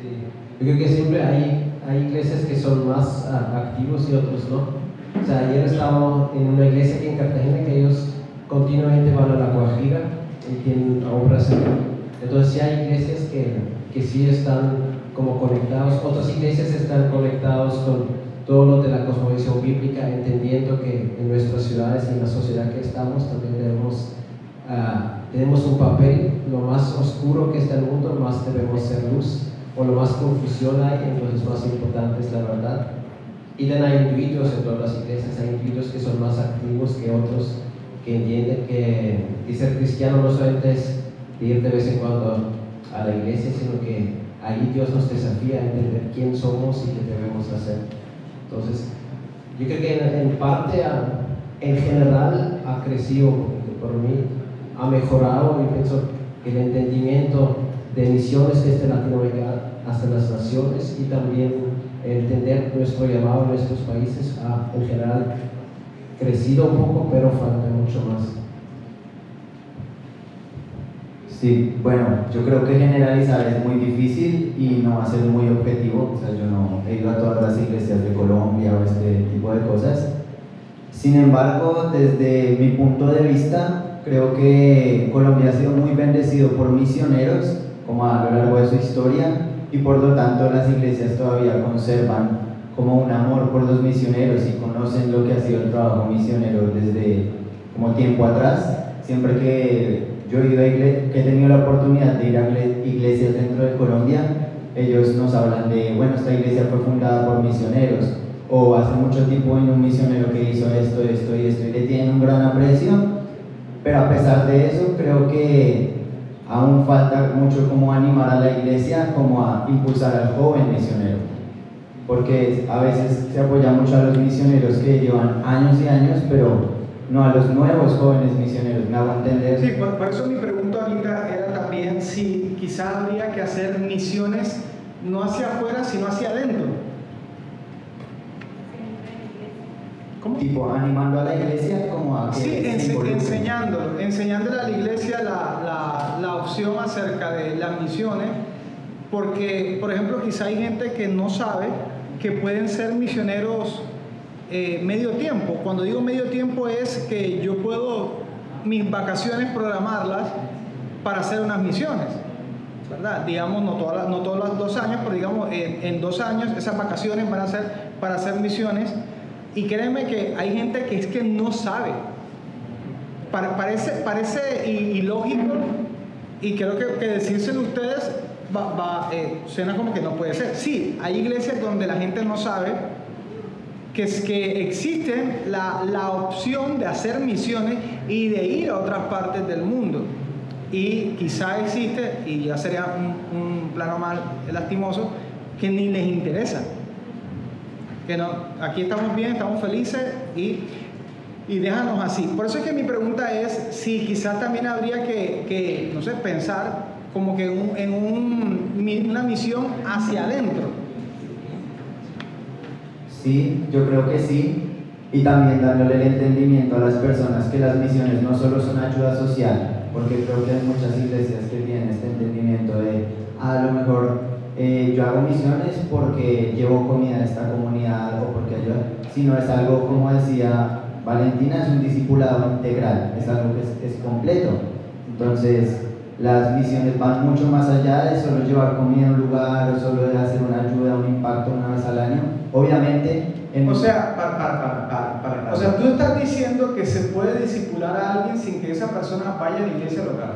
Sí. Yo creo que siempre hay, hay iglesias que son más uh, activos y otros no. O sea, ayer estábamos en una iglesia aquí en Cartagena que ellos continuamente van a la Guajira y tienen obras Entonces sí hay iglesias que, que sí están como conectados, otras iglesias están conectados con todo lo de la cosmovisión bíblica, entendiendo que en nuestras ciudades y en la sociedad que estamos también tenemos, uh, tenemos un papel, lo más oscuro que está el mundo, más debemos ser luz, o lo más confusión hay, entonces más importante es la verdad. Y también hay individuos en todas las iglesias, hay individuos que son más activos que otros, que entienden que, ser cristiano no solamente es ir de vez en cuando a la iglesia, sino que ahí Dios nos desafía a entender quién somos y qué debemos hacer. Entonces, yo creo que en, parte, en general, ha crecido, por mí, ha mejorado, y pienso que el entendimiento de misiones desde Latinoamérica hasta las naciones y también entender nuestro llamado en nuestros países ha en general crecido un poco, pero falta mucho más. Sí, bueno, yo creo que generalizar es muy difícil y no va a ser muy objetivo. O sea, yo no he ido a todas las iglesias de Colombia o este tipo de cosas. Sin embargo, desde mi punto de vista, creo que Colombia ha sido muy bendecido por misioneros, como a lo largo de su historia, y por lo tanto las iglesias todavía conservan como un amor por los misioneros y conocen lo que ha sido el trabajo misionero desde como tiempo atrás. Siempre que yo he, ido que he tenido la oportunidad de ir a iglesias dentro de Colombia, ellos nos hablan de, bueno, esta iglesia fue fundada por misioneros, o hace mucho tiempo en un misionero que hizo esto, esto y esto, y le tienen un gran aprecio, pero a pesar de eso, creo que aún falta mucho como animar a la iglesia, como a impulsar al joven misionero. Porque a veces se apoya mucho a los misioneros que llevan años y años, pero no a los nuevos jóvenes misioneros, me hago entender. Sí, por, eso mi pregunta ahorita era también si quizá habría que hacer misiones no hacia afuera, sino hacia adentro. ¿Cómo? Tipo, animando a la iglesia como a que Sí, se ense- involucre. enseñándolo, enseñándole a la iglesia la, la- la opción acerca de las misiones, porque, por ejemplo, quizá hay gente que no sabe que pueden ser misioneros eh, medio tiempo. Cuando digo medio tiempo es que yo puedo mis vacaciones programarlas para hacer unas misiones. ¿verdad? Digamos, no, todas las- no todos los dos años, pero digamos, en, dos años esas vacaciones van a ser para hacer misiones. Y créeme que hay gente que es que no sabe. Pa- parece parece ilógico y creo que, que decírselo ustedes va, va, eh, suena como que no puede ser. Sí, hay iglesias donde la gente no sabe que es que existe la, la opción de hacer misiones y de ir a otras partes del mundo. Y quizá existe, y ya sería un, plano mal lastimoso, que ni les interesa. Que no, aquí estamos bien, estamos felices y, y déjanos así. Por eso es que mi pregunta es si quizás también habría que, que, no sé, pensar como que un- en un- una misión hacia adentro. Sí, yo creo que sí. Y también dándole el entendimiento a las personas que las misiones no solo son ayuda social, porque creo que hay muchas iglesias que tienen este entendimiento de, "Ah, a lo mejor eh, yo hago misiones porque llevo comida a esta comunidad o porque ayuda, sino es algo, como decía Valentina, es un discipulado integral, es algo que es, es completo. Entonces, las misiones van mucho más allá de solo llevar comida a un lugar o solo de hacer una ayuda, un impacto una vez al año. Obviamente, en O sea, para, para, para, para, para. O sea, tú estás diciendo que se puede disipular a alguien sin que esa persona vaya a la iglesia local.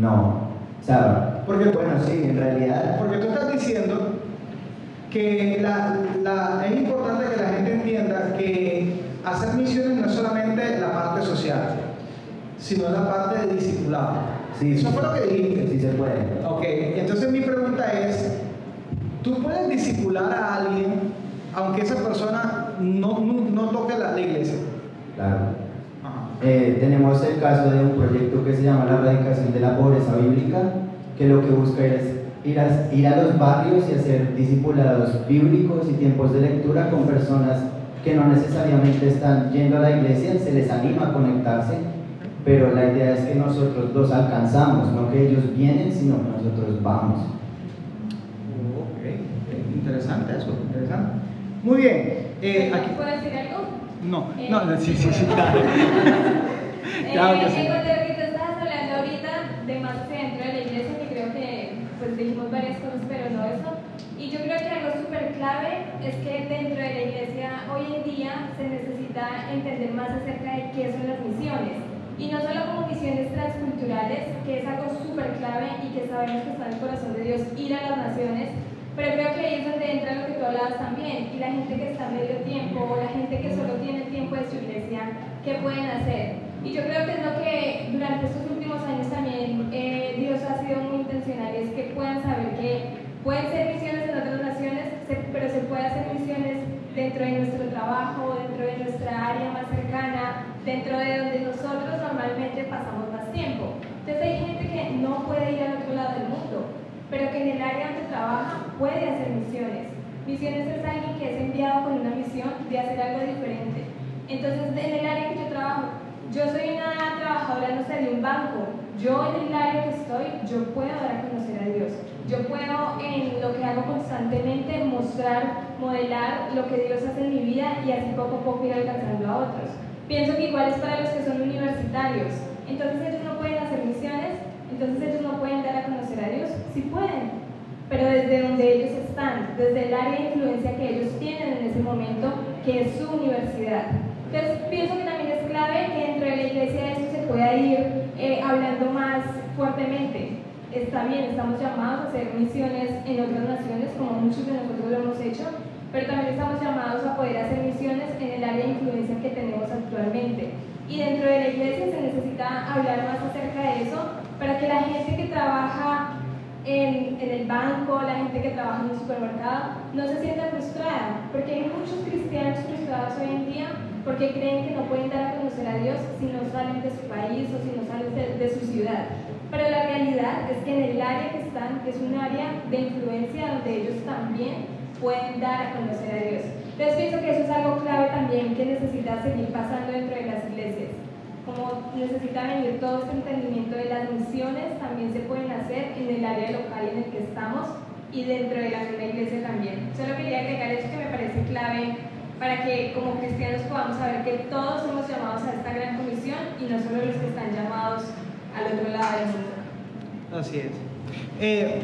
no. O sea, Porque, bueno, sí, en realidad, porque tú estás diciendo que la, la- es importante que la gente entienda que hacer misiones no es solamente la parte social, sino la parte de discipulado. sí, Eso fue lo que dijiste. sí se puede. Ok, entonces mi pregunta es, ¿tú puedes disipular a alguien aunque esa persona no, no, no toque la, la iglesia? Claro. Eh, tenemos el caso de un proyecto que se llama la erradicación de la pobreza bíblica, que lo que busca es ir a, ir a los barrios y hacer discipulados bíblicos y tiempos de lectura con personas que no necesariamente están yendo a la iglesia, se les anima a conectarse, pero la idea es que nosotros los alcanzamos, no que ellos vienen, sino que nosotros vamos. Ok, interesante eso, interesante. Muy bien, eh, aquí... ¿Puedo decir algo? No, Eh, no, sí, sí, sí, claro. Claro que Eh, sí. en cuanto a lo que tú estabas hablando ahorita de más hacia dentro de la iglesia, que creo que pues dijimos varias cosas, pero no eso. Y yo creo que algo súper clave es que dentro de la iglesia hoy en día se necesita entender más acerca de qué son las misiones. Y no solo como misiones transculturales, que es algo súper clave y que sabemos que está en el corazón de Dios, ir a las naciones, pero creo que ahí es donde entra lo que tú hablabas también, y la gente que está medio tiempo, o la gente que solo tiene el tiempo de su iglesia, ¿qué pueden hacer? Y yo creo que es lo que durante estos últimos años también eh, Dios ha sido muy intencional, y es que puedan saber que pueden ser misiones en otras naciones, pero se puede hacer misiones dentro de nuestro trabajo, dentro de nuestra área más cercana, dentro de donde nosotros normalmente pasamos más tiempo. Entonces hay gente que no puede ir al otro lado del mundo, pero que en el área donde trabaja puede hacer misiones. Misiones es alguien que es enviado con una misión de hacer algo diferente. Entonces, en el área que yo trabajo, yo soy una trabajadora, no sé, de un banco. Yo en el área que estoy, yo puedo dar a conocer a Dios. Yo puedo en lo que hago constantemente mostrar, modelar lo que Dios hace en mi vida y así poco a poco ir alcanzando a otros. Pienso que igual es para los que son universitarios. Entonces ellos no pueden hacer misiones, entonces ellos no pueden dar a conocer a Dios. Sí pueden, pero desde donde ellos están, desde el área de influencia que ellos tienen en ese momento, que es su universidad. Entonces pienso que también es clave que dentro de la iglesia esto se pueda ir eh, hablando más fuertemente. Está bien, estamos llamados a hacer misiones en otras naciones, como muchos de nosotros lo hemos hecho, pero también estamos llamados a poder hacer misiones en el área de influencia que tenemos actualmente. Y dentro de la iglesia se necesita hablar más acerca de eso para que la gente que trabaja en, en, el banco, la gente que trabaja en un supermercado, no se sienta frustrada, porque hay muchos cristianos frustrados hoy en día porque creen que no pueden dar a conocer a Dios si no salen de su país o si no salen de, de su ciudad. pero la realidad es que en el área que están es un área de influencia donde ellos también pueden dar a conocer a Dios. Entonces pienso que eso es algo clave también que necesita seguir pasando dentro de las iglesias. Como necesita venir todo este entendimiento de las misiones, también se pueden hacer en el área local en el que estamos y dentro de la misma iglesia también. Solo quería agregar eso que me parece clave para que como cristianos podamos saber que todos somos llamados a esta gran comisión y no solo los que están llamados al otro lado del mundo. Así es. Eh,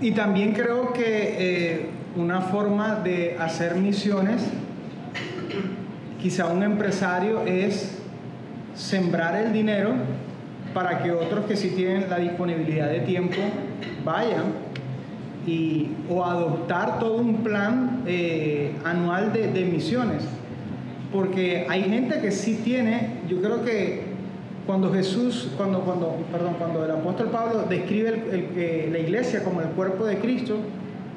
y también creo que eh, una forma de hacer misiones, quizá un empresario, es sembrar el dinero para que otros que sí tienen la disponibilidad de tiempo vayan y, o adoptar todo un plan eh, anual de, misiones. Porque hay gente que sí tiene, yo creo que cuando Jesús, cuando, cuando, perdón, cuando el apóstol Pablo describe el- eh, la iglesia como el cuerpo de Cristo,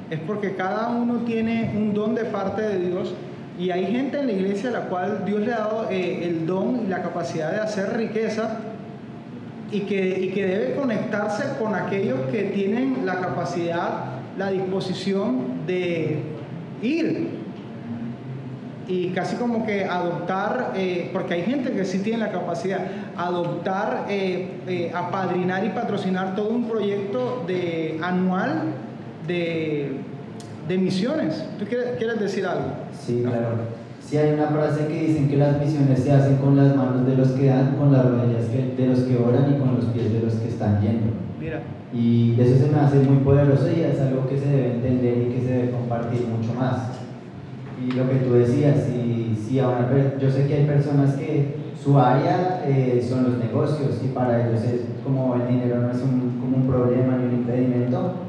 es porque cada uno tiene un don de parte de Dios y hay gente en la iglesia a la cual Dios le ha dado eh, el don y la capacidad de hacer riqueza y que, y que debe conectarse con aquellos que tienen la capacidad, la disposición de ir. Y casi como que adoptar, eh, porque hay gente que sí tiene la capacidad, adoptar, eh, apadrinar y patrocinar todo un proyecto de, anual de, de misiones. ¿Tú quieres, quieres decir algo? Sí, claro. Sí hay una frase que dicen que las misiones se hacen con las manos de los que dan, con las rodillas de los que oran y con los pies de los que están yendo. Mira, Y eso se me hace muy poderoso y es algo que se debe entender y que se debe compartir mucho más. Y lo que tú decías, si, si a una yo sé que hay personas que su área eh, son los negocios y para ellos es como el dinero no es un, como un problema ni un impedimento.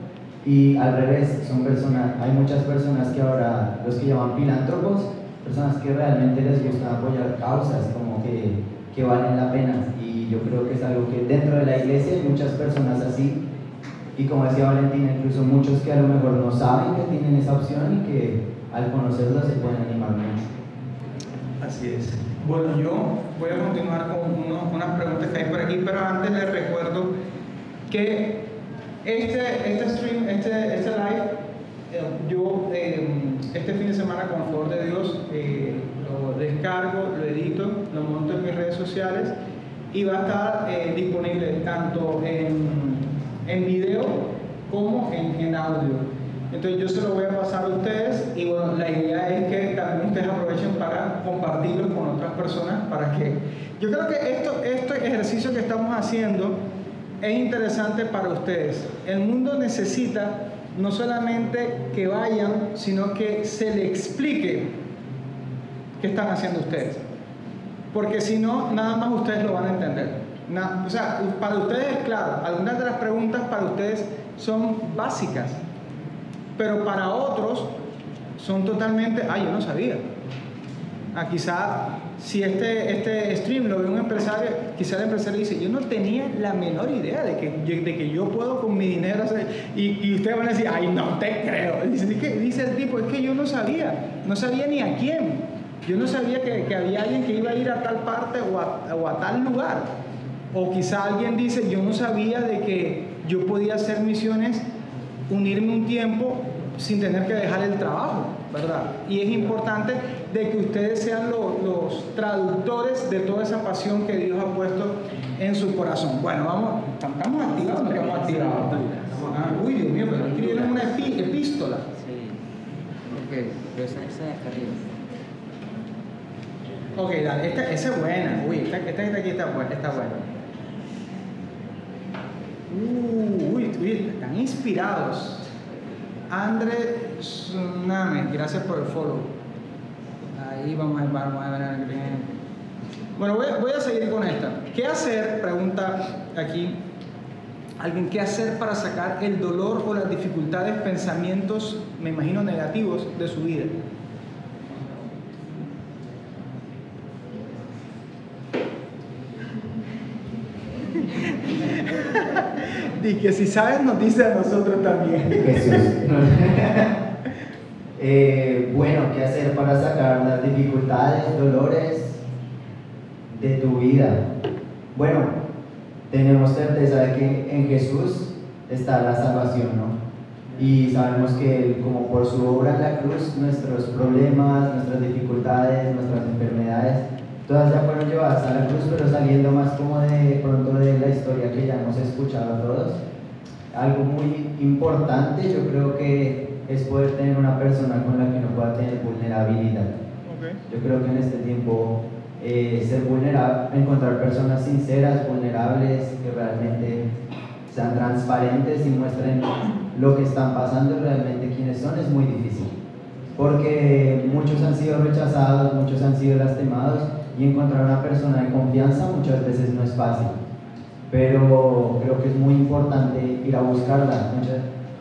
Y al revés, son personas, hay muchas personas que ahora, los que llaman filántropos, personas que realmente les gusta apoyar causas como que, que valen la pena. Y yo creo que es algo que dentro de la iglesia hay muchas personas así. Y como decía Valentina, incluso muchos que a lo mejor no saben que tienen esa opción y que al conocerla se pueden animar mucho. así es. Bueno, yo voy a continuar con unas preguntas que hay por aquí, pero antes les recuerdo que este, este stream, este, este live, eh, yo eh, este fin de semana, con el favor de Dios, eh, lo descargo, lo edito, lo monto en mis redes sociales y va a estar disponible tanto en, en video como en, en audio. Entonces yo se lo voy a pasar a ustedes y bueno, la idea es que también ustedes aprovechen para compartirlo con otras personas para que... Yo creo que esto, este ejercicio que estamos haciendo es interesante para ustedes. El mundo necesita no solamente que vayan, sino que se le explique qué están haciendo ustedes. Porque si no, nada más ustedes lo van a entender. Na- o sea, para ustedes es claro, algunas de las preguntas para ustedes son básicas, pero para otros son totalmente, ah, yo no sabía. Ah, quizá si este, este stream lo ve un empresario, quizá el empresario dice, yo no tenía la menor idea de que, de que yo puedo con mi dinero hacer, y, y ustedes van a decir, ay, no te creo. Dice, "Es que- dice el tipo, es que yo no sabía, no sabía ni a quién. Yo no sabía que, que había alguien que iba a ir a tal parte o a, o a tal lugar. O quizá alguien dice, yo no sabía de que yo podía hacer misiones, unirme un tiempo sin tener que dejar el trabajo, ¿verdad? Y es importante de que ustedes sean lo- los traductores de toda esa pasión que Dios ha puesto en su corazón. Bueno, vamos, ¿estamos activados no estamos activados? Ah, uy, Dios mío, pero escribieron una epi- epístola. Sí. Ok, pero esa, de acá arriba. Ok, dale, esta, esa es buena. Uy, esta, esta de aquí está buena. Está buena. Uh, uy, uy, están inspirados. André Tsunami, gracias por el follow. Ahí vamos a ver, vamos a ver. Bueno, voy, a- voy a seguir con esta. ¿Qué hacer? Pregunta aquí alguien, ¿qué hacer para sacar el dolor o las dificultades, pensamientos, me imagino, negativos de su vida? Y que si sabes, nos dice a nosotros también. Jesús. Eh, bueno, ¿qué hacer para sacar las dificultades, dolores de tu vida? Bueno, tenemos certeza de que en Jesús está la salvación, ¿no? Y sabemos que como por su obra en la cruz, nuestros problemas, nuestras dificultades, nuestras enfermedades, todas ya fueron llevadas a la cruz, pero saliendo más como de pronto de la historia que ya hemos escuchado todos. Algo muy importante yo creo que es poder tener una persona con la que no pueda tener vulnerabilidad. Yo creo que en este tiempo eh, ser vulnerable, encontrar personas sinceras, vulnerables, que realmente sean transparentes y muestren lo que están pasando y realmente quiénes son, es muy difícil. Porque muchos han sido rechazados, muchos han sido lastimados y encontrar una persona de confianza muchas veces no es fácil. Pero creo que es muy importante ir a buscarla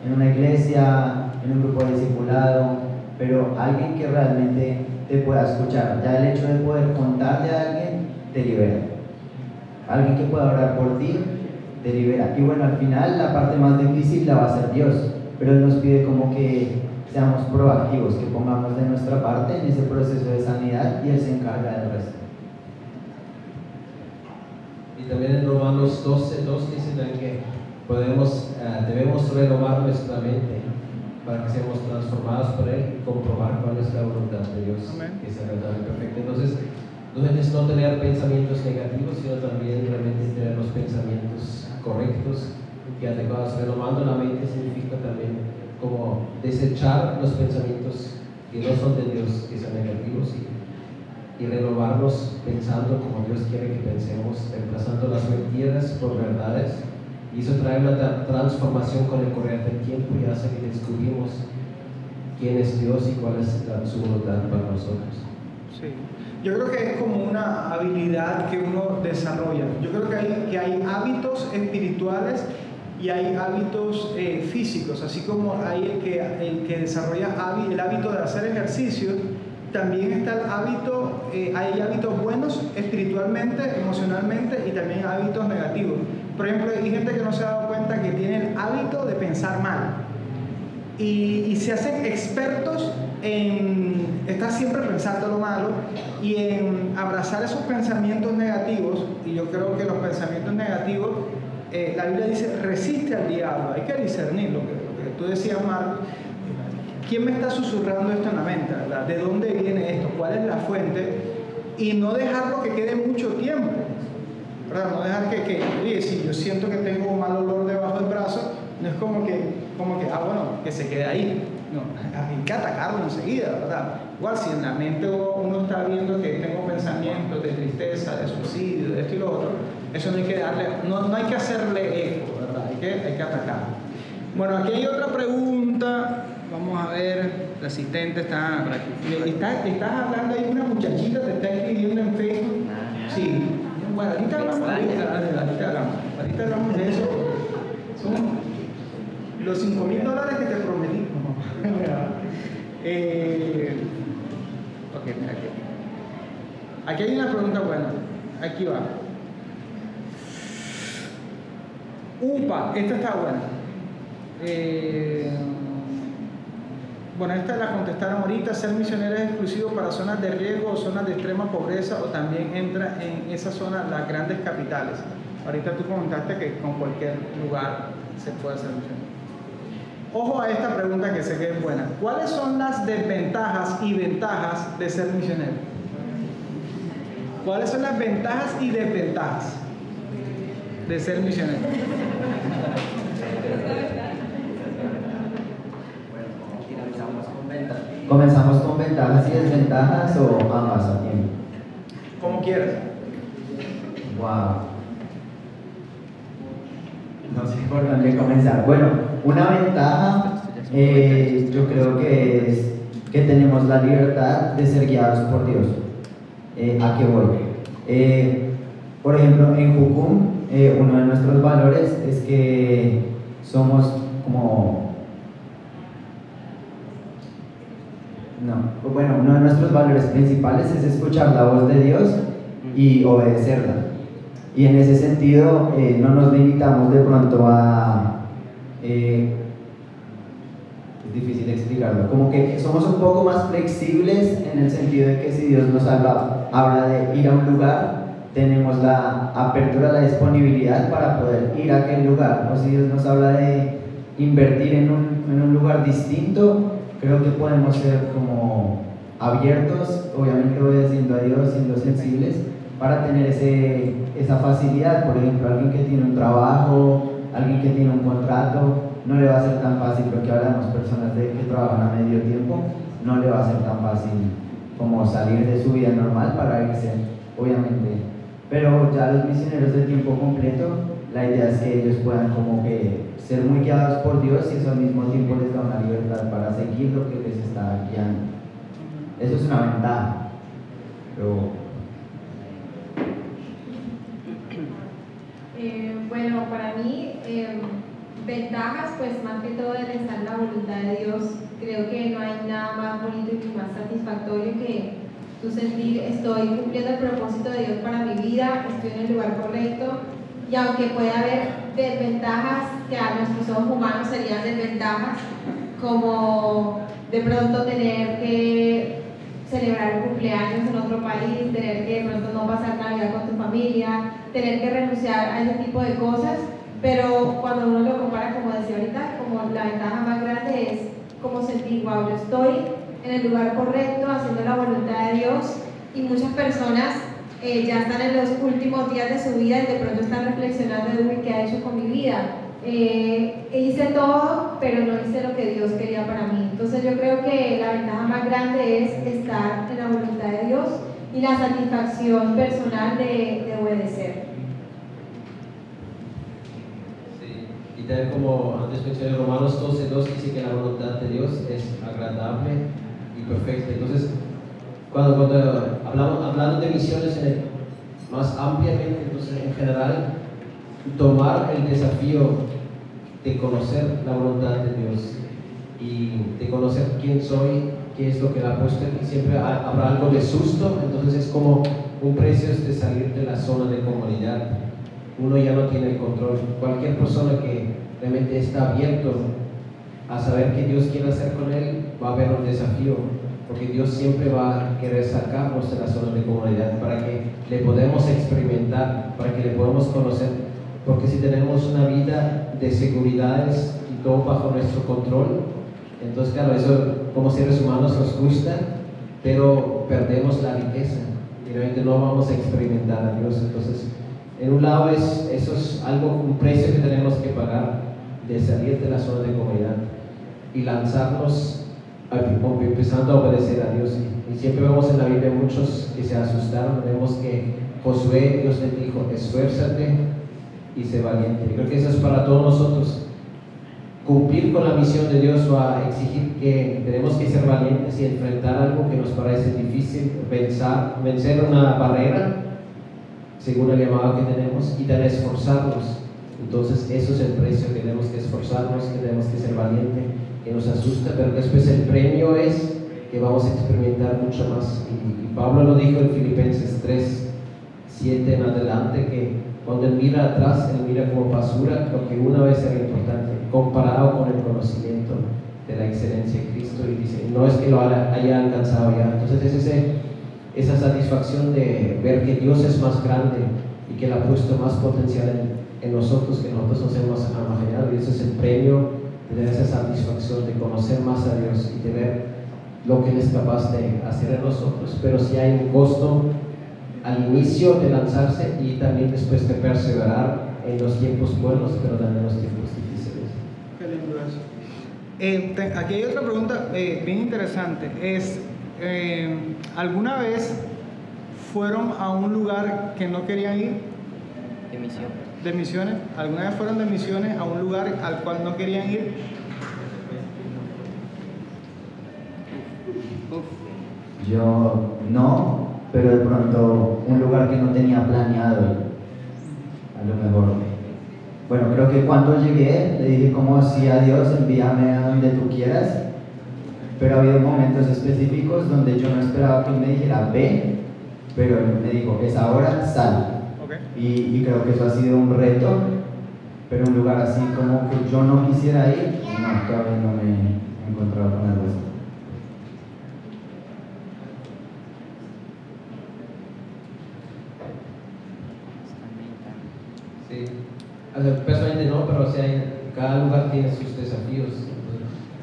en una iglesia, en un grupo de discipulado, pero alguien que realmente te pueda escuchar. Ya el hecho de poder contarle a alguien te libera. Alguien que pueda orar por ti te libera. Y bueno, al final la parte más difícil la va a hacer Dios, pero Él nos pide como que seamos proactivos, que pongamos de nuestra parte en ese proceso de sanidad y Él se encarga del resto. Y también en Romanos 12, 2 dice que eh, debemos renovar nuestra mente para que seamos transformados por Él y comprobar cuál es la voluntad de Dios, que es agradable y perfecta. Entonces, no es no tener pensamientos negativos, sino también realmente tener los pensamientos correctos y adecuados. Renovando la mente significa también como desechar los pensamientos que no son de Dios, que son negativos, y, y renovarlos pensando como Dios quiere que pensemos, reemplazando las mentiras por verdades. Y eso trae una transformación con el correr del tiempo y hace que descubrimos quién es Dios y cuál es su voluntad para nosotros. Sí. Yo creo que es como una habilidad que uno desarrolla. Yo creo que hay, que hay hábitos espirituales y hay hábitos eh, físicos, así como hay el que, el que desarrolla el hábito de hacer ejercicio, también está el hábito, eh, hay hábitos buenos espiritualmente, emocionalmente y también hábitos negativos. Por ejemplo, hay gente que no se ha dado cuenta que tiene el hábito de pensar mal y, se hacen expertos en estar siempre pensando lo malo y en abrazar esos pensamientos negativos, y yo creo que los pensamientos negativos, eh, la Biblia dice, resiste al diablo, hay que discernir lo que, tú decías, Marcos, ¿quién me está susurrando esto en la mente? ¿De dónde viene esto? ¿Cuál es la fuente? Y no dejarlo que quede mucho tiempo, ¿verdad? No dejar que, que oye, si yo siento que tengo un mal olor debajo del brazo, no es como que, como que, ah, bueno, que se quede ahí no, hay que atacarlo enseguida, ¿verdad? Igual si en la mente uno está viendo que tengo pensamientos de tristeza, de suicidio, de esto y lo otro, eso no hay que darle, no, no hay que hacerle eco, ¿verdad? Hay que, hay que atacarlo. Bueno, aquí hay otra pregunta. Vamos a ver, el asistente está ¿Estás, estás hablando ahí, una muchachita te está escribiendo en Facebook? Sí. Bueno, ahorita hablamos, ahorita, ahorita hablamos, ahorita hablamos de eso. Son los 5 mil dólares que te prometí. eh, ok, mira aquí. Aquí hay una pregunta buena. Aquí va. UPA, esta está buena. Eh, bueno, esta la contestaron ahorita. Ser misionero es exclusivo para zonas de riesgo o zonas de extrema pobreza o también entra en esa zona las grandes capitales. Ahorita tú comentaste que con cualquier lugar se puede hacer misionero. Ojo a esta pregunta que sé que es buena. ¿Cuáles son las desventajas y ventajas de ser misionero? ¿Cuáles son las ventajas y desventajas de ser misionero? ¿Comenzamos con ventajas y desventajas o ambas a tiempo? Como quieras. Wow. No sé por dónde comenzar. Bueno, una ventaja eh, yo creo que es que tenemos la libertad de ser guiados por Dios. Eh, ¿A qué voy? Eh, por ejemplo, en Jukum, uno de nuestros valores es que somos como... No, bueno, uno de nuestros valores principales es escuchar la voz de Dios y obedecerla. Y en ese sentido no nos limitamos de pronto a eh, es difícil explicarlo, como que somos un poco más flexibles en el sentido de que si Dios nos habla, habla de ir a un lugar, tenemos la apertura, la disponibilidad para poder ir a aquel lugar. O si Dios nos habla de invertir en un, en un lugar distinto, creo que podemos ser como abiertos, obviamente obedeciendo a Dios, siendo sensibles, para tener ese, esa facilidad. Por ejemplo, alguien que tiene un trabajo, alguien que tiene un contrato, no le va a ser tan fácil, porque hablamos personas de que trabajan a medio tiempo, no le va a ser tan fácil como salir de su vida normal para irse, obviamente. Pero ya los misioneros de tiempo completo, la idea es que ellos puedan como que ser muy guiados por Dios y eso al mismo tiempo les da una libertad para seguir lo que les está guiando. Eso es una ventaja. Pero Eh, bueno, para mí, eh, ventajas, pues más que todo el estar en la voluntad de Dios. Creo que no hay nada más bonito y más satisfactorio que tu sentir estoy cumpliendo el propósito de Dios para mi vida, estoy en el lugar correcto. Y aunque pueda haber desventajas que a nuestros ojos humanos serían desventajas, como de pronto tener que celebrar cumpleaños en otro país, tener que de pronto no pasar Navidad con tu familia, tener que renunciar a ese tipo de cosas, pero cuando uno lo compara, como decía ahorita, como la ventaja más grande es como sentir, wow, yo estoy en el lugar correcto, haciendo la voluntad de Dios, y muchas personas eh, ya están en los últimos días de su vida y de pronto están reflexionando de, qué ha hecho con mi vida. Eh, hice todo, pero no hice lo que Dios quería para mí. Entonces yo creo que la ventaja más grande es estar en la voluntad de Dios y la satisfacción personal de, de obedecer. Sí, y también como antes mencioné Romanos 12, 2 dice que la voluntad de Dios es agradable y perfecta. Entonces, cuando, cuando hablamos, hablando de misiones en el, más ampliamente, entonces en general, tomar el desafío de conocer la voluntad de Dios y de conocer quién soy, qué es lo que la ha puesto aquí. Siempre habrá algo de susto, entonces es como un precio de salir de la zona de comodidad. Uno ya no tiene el control. Cualquier persona que realmente está abierto a saber qué Dios quiere hacer con él, va a haber un desafío, porque Dios siempre va a querer sacarnos de la zona de comodidad para que le podamos experimentar, para que le podamos conocer. Porque si tenemos una vida de seguridades y todo bajo nuestro control, entonces, claro, eso como seres humanos nos gusta, pero perdemos la riqueza y realmente no vamos a experimentar a Dios. Entonces, en un lado es, eso es algo, un precio que tenemos que pagar de salir de la zona de comodidad y lanzarnos empezando a obedecer a Dios. Y, siempre vemos en la Biblia muchos que se asustaron. Vemos que Josué, Dios le dijo, esfuérzate y sé valiente. Yo creo que eso es para todos nosotros cumplir con la misión de Dios va a exigir que tenemos que ser valientes y enfrentar algo que nos parece difícil, pensar, vencer una barrera, según el llamado que tenemos, y también esforzarnos. Entonces, eso es el precio, tenemos que esforzarnos, tenemos que ser valientes, que nos asusta, pero después el premio es que vamos a experimentar mucho más. Y, y Pablo lo dijo en Filipenses 3, 7 en adelante, que cuando él mira atrás, él mira como basura lo que una vez era importante, comparado con el conocimiento de la excelencia de Cristo y dice, no es que lo haya alcanzado ya. Entonces es ese, esa satisfacción de ver que Dios es más grande y que Él ha puesto más potencial en, en nosotros que nosotros nos hemos imaginado y ese es el premio de tener esa satisfacción de conocer más a Dios y de ver lo que Él es capaz de hacer en nosotros. Pero si hay un costo al inicio de lanzarse y también después de perseverar en los tiempos buenos, pero también en los tiempos difíciles. Qué lindo eso. Eh, aquí hay otra pregunta eh, bien interesante. Es, eh, ¿alguna vez fueron a un lugar que no querían ir? De misión. De misiones. ¿Alguna vez fueron de misiones a un lugar al cual no querían ir? Yo no, pero de pronto un lugar que no tenía planeado a lo mejor. Bueno, creo que cuando llegué le dije como si a Dios envíame a donde tú quieras, pero ha habido momentos específicos donde yo no esperaba que me dijera ve, pero me dijo es ahora sal. Y, creo que eso ha sido un reto, pero un lugar así como que yo no quisiera ir, no, todavía no me he encontrado con algo así. Sí. Personalmente no, pero o sea, cada lugar tiene sus desafíos.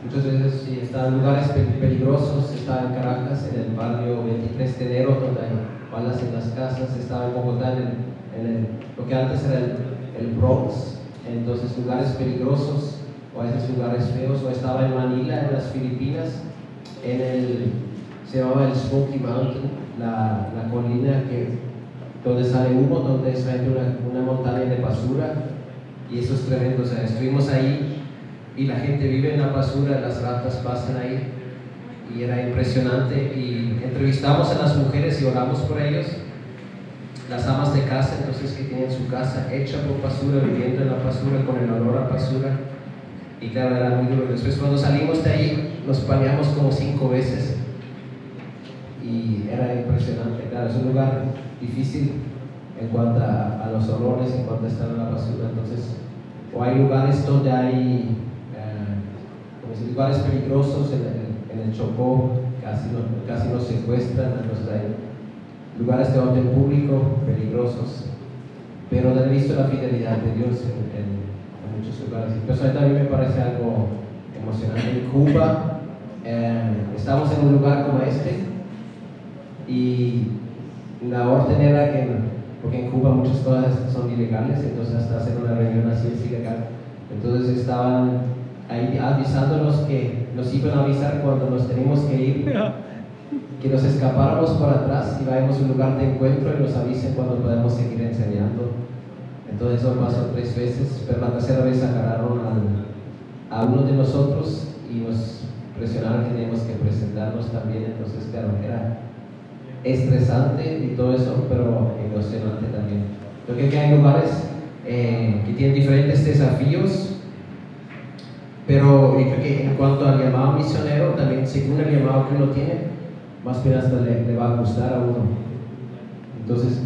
Muchas veces sí, está en lugares peligrosos, está en Caracas, en el barrio 23 de enero, donde hay balas en las casas, estaba en Bogotá, en, lo que antes era el, el Bronx, entonces lugares peligrosos, o a lugares feos, o estaba en Manila, en las Filipinas, en el, se llamaba el Smoky Mountain, la, la colina que, donde sale humo, donde es una, una montaña de basura, y eso es tremendo, estuvimos ahí y la gente vive en la basura, las ratas pasan ahí, y era impresionante, y entrevistamos a las mujeres y oramos por ellos, las amas de casa, entonces que tienen su casa hecha por basura, viviendo en la basura con el olor a basura, y claro, era muy duro. Después cuando salimos de ahí, nos bañamos como cinco veces, y era impresionante, claro, es un lugar difícil en cuanto a, los olores, en cuanto a estar en la basura, entonces, o hay lugares donde hay eh, lugares peligrosos en el, en el Chocó, casi, no, casi nos secuestran, nos traen lugares de orden público peligrosos, pero he visto la fidelidad de Dios en, muchos lugares. Personalmente a mí me parece algo emocionante. En Cuba, eh, estamos en un lugar como este y la orden era que, porque en Cuba muchas cosas son ilegales, entonces hasta hacer una reunión así es ilegal. Entonces estaban ahí avisándonos que nos iban a avisar cuando nos tenemos que ir que nos escapáramos por atrás y vayamos a un lugar de encuentro y nos avisen cuando podemos seguir enseñando. Entonces eso pasó tres veces, pero la tercera vez agarraron a uno de nosotros y nos presionaron que teníamos que presentarnos también. Entonces, claro, era estresante y todo eso, pero emocionante también. Yo creo que hay lugares eh, que tienen diferentes desafíos, pero creo que en cuanto al llamado misionero, también según el llamado que uno tiene, más bien hasta le, va a gustar a uno. Entonces,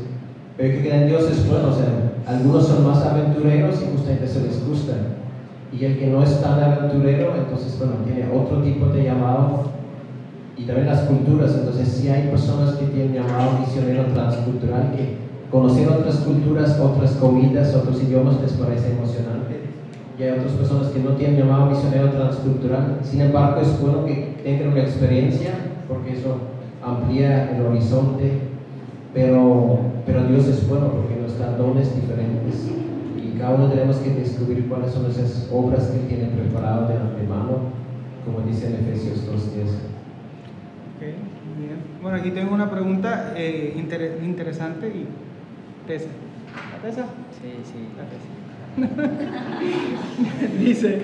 veo que en Dios es bueno, o sea, algunos son más aventureros y justamente se les gusta. Y el que no es tan aventurero, entonces, bueno, tiene otro tipo de llamado. Y también las culturas, entonces si hay personas que tienen llamado misionero transcultural, que conocer otras culturas, otras comidas, otros idiomas les parece emocionante. Y hay otras personas que no tienen llamado misionero transcultural. Sin embargo, es bueno que tengan una experiencia porque eso amplía el horizonte, pero, pero Dios es bueno porque nos da dones diferentes y cada uno tenemos que descubrir cuáles son esas obras que tiene preparado de antemano, como dice en Efesios 2.10. Okay, bien. Bueno, aquí tengo una pregunta eh, interesante y tesa. ¿La tesa? Sí, sí. La tesa. dice,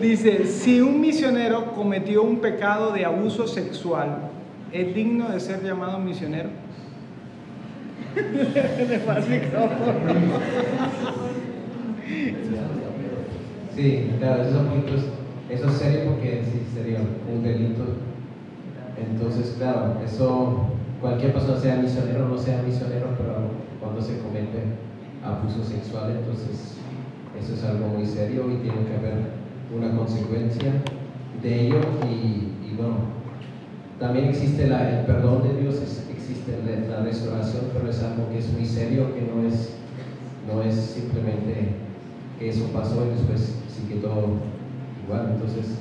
dice, si un misionero cometió un pecado de abuso sexual, ¿es digno de ser llamado misionero? Sí, claro, eso es serio porque sí sería un delito. Entonces, claro, eso cualquier persona sea misionero o no sea misionero, pero cuando se comete abuso sexual, entonces eso es algo muy serio y tiene que haber una consecuencia de ello y, bueno, también existe el perdón de Dios, existe la, restauración, pero es algo que es muy serio, que no es, no es simplemente que eso pasó y después sigue todo igual. Entonces,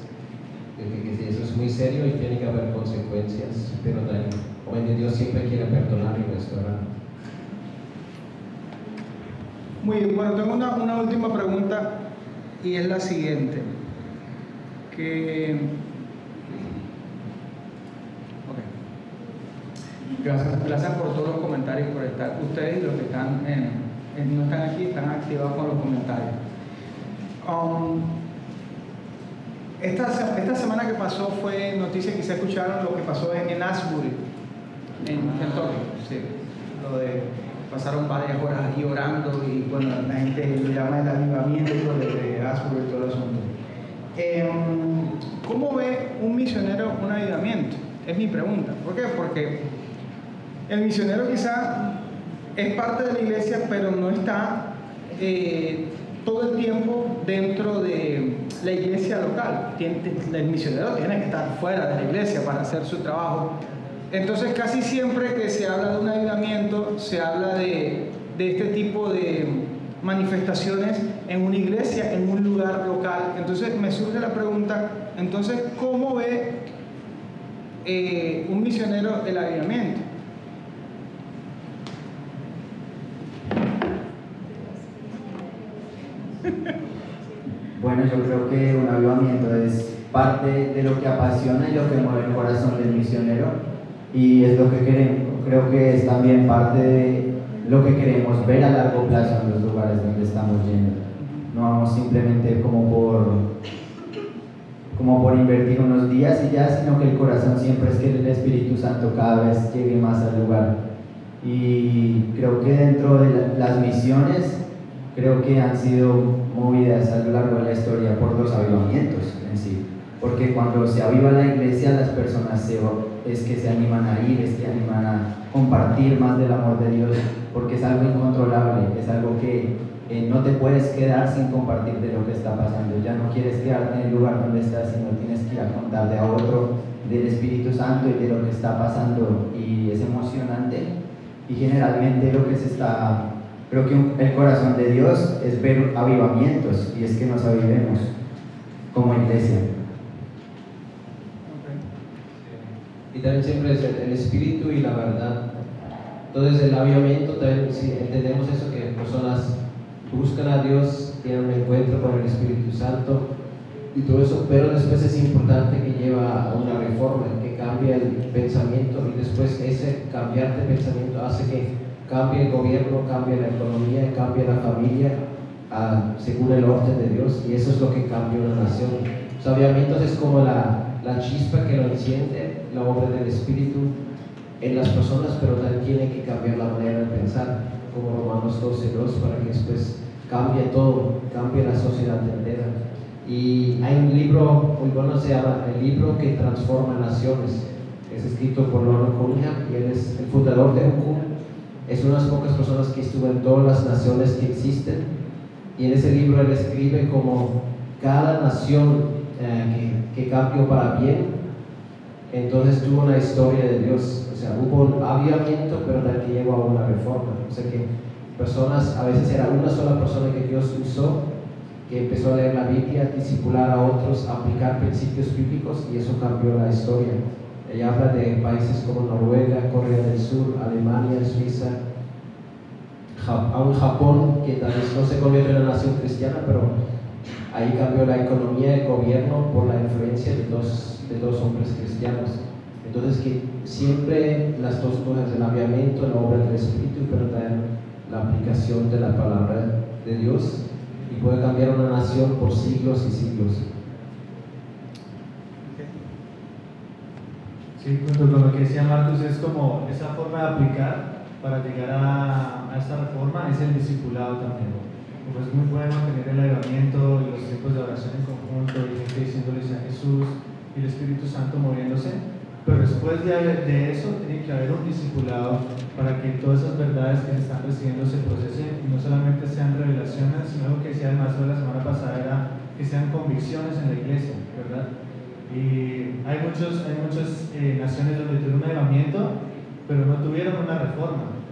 eso es muy serio y tiene que haber consecuencias, pero también, obviamente Dios siempre quiere perdonar y restaurar. Muy bien, bueno, tengo una, una última pregunta y es la siguiente. Que... Gracias, gracias por todos los comentarios, por estar ustedes y los que están no están aquí, están activados con los comentarios. Um, esta, esta, semana que pasó fue noticia, quizá escucharon lo que pasó en, en Asbury, en Kentucky, sí, lo de pasaron varias horas ahí orando y bueno, la gente lo llama el avivamiento de, de y todo el asunto. Em, ¿Cómo ve un misionero un avivamiento? Es mi pregunta. ¿Por qué? Porque el misionero quizá es parte de la iglesia, pero no está eh, todo el tiempo dentro de la iglesia local. El misionero tiene que estar fuera de la iglesia para hacer su trabajo entonces casi siempre que se habla de un ayudamiento, se habla de, este tipo de, manifestaciones en una iglesia, en un lugar local. Entonces me surge la pregunta, entonces, ¿cómo ve eh, un misionero el avivamiento? Bueno, yo creo que un avivamiento es parte de lo que apasiona y lo que mueve el corazón del misionero y es lo que queremos, creo que es también parte de lo que queremos ver a largo plazo en los lugares donde estamos yendo. No vamos simplemente como por, como por invertir unos días y ya, sino que el corazón siempre es que el Espíritu Santo cada vez llegue más al lugar. Y creo que dentro de las misiones, creo que han sido movidas a lo largo de la historia por los avivamientos en sí. Porque cuando se aviva la iglesia, las personas se, es que se animan a ir, es que animan a compartir más del amor de Dios, porque es algo incontrolable, es algo que eh, no te puedes quedar sin compartir de lo que está pasando. Ya no quieres quedarte en el lugar donde estás, sino tienes que ir a contarle a otro del Espíritu Santo y de lo que está pasando. Y es emocionante. Y generalmente lo que se está, creo que el corazón de Dios es ver avivamientos y es que nos avivemos como iglesia. Y también siempre es el, espíritu y la verdad. Entonces el avivamiento también, si entendemos eso, que personas buscan a Dios, tienen un encuentro con el Espíritu Santo y todo eso, pero después es importante que lleva a una reforma, que cambie el pensamiento y después ese cambiar de pensamiento hace que cambie el gobierno, cambie la economía, cambie la familia según el orden de Dios y eso es lo que cambia una nación. Los es como la, la chispa que lo enciende, la obra del Espíritu en las personas, pero también tiene que cambiar la manera de pensar, como Romanos 12, 2, para que después cambie todo, cambie la sociedad entera. Y hay un libro muy bueno, se llama El libro que transforma naciones. Es escrito por Lord Cunningham y él es el fundador de UCU. Es una de las pocas personas que estuvo en todas las naciones que existen. Y en ese libro él escribe como cada nación eh, que, que, cambió para bien, entonces tuvo una historia de Dios. O sea, hubo un avivamiento, pero también que llegó a una reforma. O sea que personas, a veces era una sola persona que Dios usó, que empezó a leer la Biblia, discipular a otros, a aplicar principios bíblicos y eso cambió la historia. Ella habla de países como Noruega, Corea del Sur, Alemania, Suiza, aún Japón, que tal vez no se convierte en una nación cristiana, pero Ahí cambió la economía del gobierno por la influencia de dos, de dos hombres cristianos. Entonces, que siempre las dos cosas, el aviamiento, la obra del Espíritu, pero también la aplicación de la palabra de Dios, y puede cambiar una nación por siglos y siglos. Sí, junto con lo que decía Marcos, es como esa forma de aplicar para llegar a, a esta reforma, es el discipulado también pues es muy bueno tener el elevamiento, los tiempos de oración en conjunto y gente diciéndoles a Jesús y el Espíritu Santo moviéndose, pero después de, eso tiene que haber un discipulado para que todas esas verdades que se están recibiendo se procesen y no solamente sean revelaciones, sino que decía además de la semana pasada era que sean convicciones en la iglesia, ¿verdad? Y hay, muchos, hay muchas eh, naciones donde tuvieron un elevamiento, pero no tuvieron una reforma.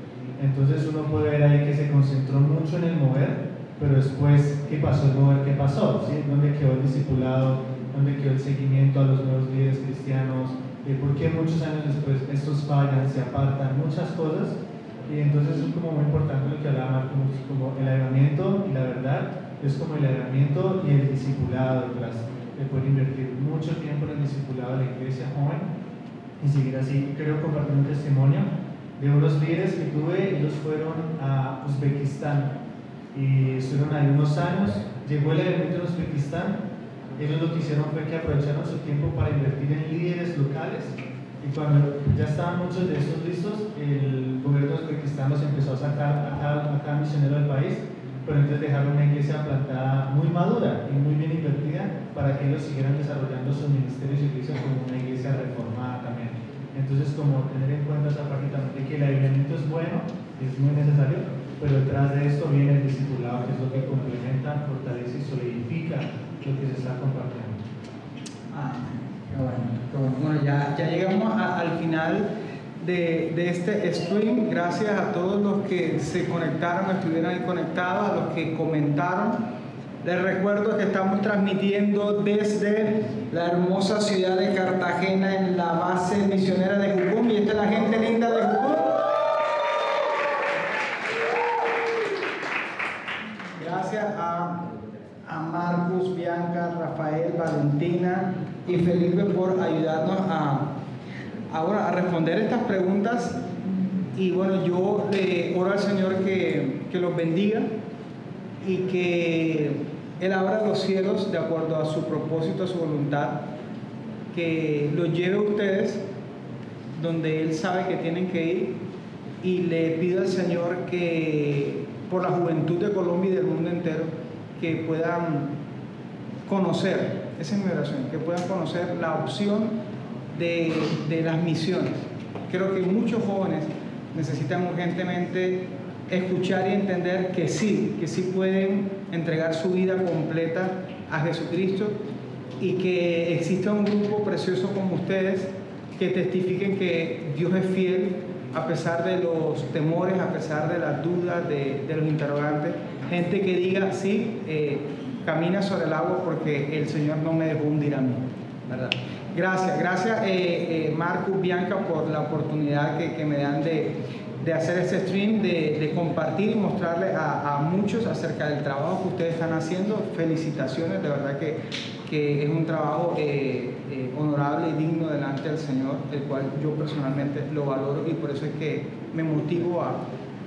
Entonces uno puede ver ahí que se concentró mucho en el mover, pero después, ¿qué pasó el mover? ¿Qué pasó? ¿Dónde quedó el discipulado? ¿Dónde quedó el seguimiento a los nuevos líderes cristianos? ¿Y ¿Por qué muchos años después estos fallan, se apartan? Muchas cosas. Y entonces es como muy importante lo que hablaba Marco, como el avivamiento y la verdad es como el avivamiento y el discipulado detrás. De poder invertir mucho tiempo en el discipulado de la iglesia joven y seguir así. Quiero compartir un testimonio de unos líderes que tuve, ellos fueron a Uzbekistán y estuvieron ahí unos años. Llegó el evento en Uzbekistán. Ellos lo que hicieron fue que aprovecharon su tiempo para invertir en líderes locales. Y cuando ya estaban muchos de estos listos, el gobierno de Uzbekistán los empezó a sacar a cada, misionero del país, pero entonces dejaron una iglesia plantada muy madura y muy bien invertida para que ellos siguieran desarrollando sus ministerios y iglesias como una iglesia reformada también. Entonces, como tener en cuenta esa parte también de que el aislamiento es bueno, es muy necesario, pero detrás de esto viene el discipulado, que es lo que complementa, fortalece y solidifica lo que se está compartiendo. Ah, bueno, bueno. ya, ya llegamos al final de, de, este stream. Gracias a todos los que se conectaron, estuvieron ahí conectados, a los que comentaron. Les recuerdo que estamos transmitiendo desde la hermosa ciudad de Cartagena en la base misionera de Jucum y esta es la gente linda de Jucum. Marcus, Bianca, Rafael, Valentina y Felipe por ayudarnos a, ahora a responder estas preguntas. Y bueno, yo le oro al Señor que, que los bendiga y que Él abra los cielos de acuerdo a su propósito, a su voluntad, que los lleve a ustedes donde Él sabe que tienen que ir y le pido al Señor que por la juventud de Colombia y del mundo entero, que puedan conocer, esa es mi oración, que puedan conocer la opción de, de las misiones. Creo que muchos jóvenes necesitan urgentemente escuchar y entender que sí, que sí pueden entregar su vida completa a Jesucristo y que exista un grupo precioso como ustedes que testifiquen que Dios es fiel a pesar de los temores, a pesar de las dudas, de, los interrogantes. Gente que diga, sí, eh, camina sobre el agua porque el Señor no me dejó hundir a mí. ¿verdad? Gracias, gracias eh, eh, Marcus, Bianca, por la oportunidad que me dan de, de hacer este stream, de, compartir y mostrarle a, a, muchos acerca del trabajo que ustedes están haciendo. Felicitaciones, de verdad que, que es un trabajo eh, eh, honorable y digno delante del Señor, el cual yo personalmente lo valoro y por eso es que me motivo a,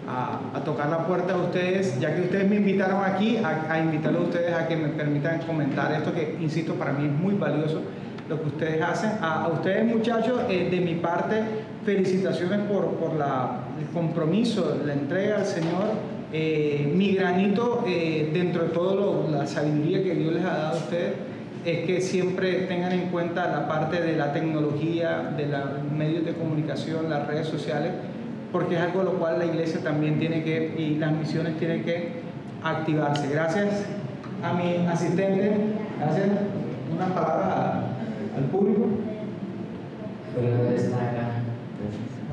a, a tocar la puerta de ustedes, ya que ustedes me invitaron aquí, a, a invitarlos a ustedes a que me permitan comentar esto que, insisto, para mí es muy valioso lo que ustedes hacen. A, a ustedes muchachos, eh, de mi parte, felicitaciones por, por la, el compromiso, la entrega al Señor. Eh, mi granito eh, dentro de toda la sabiduría que Dios les ha dado a ustedes es que siempre tengan en cuenta la parte de la tecnología, de los medios de comunicación, las redes sociales, porque es algo a lo cual la iglesia también tiene que, y las misiones tienen que activarse. Gracias a mi asistente, gracias. Unas palabras al público. Pero está acá.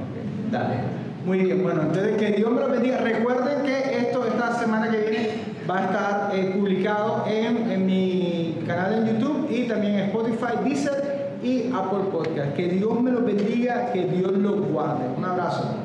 Okay. Dale. Muy bien, bueno, entonces que Dios me lo bendiga. Recuerden que esto esta semana que viene va a estar eh, publicado en, en, mi canal en YouTube y también en Spotify, Deezer y Apple Podcast. Que Dios me lo bendiga, que Dios lo guarde. Un abrazo.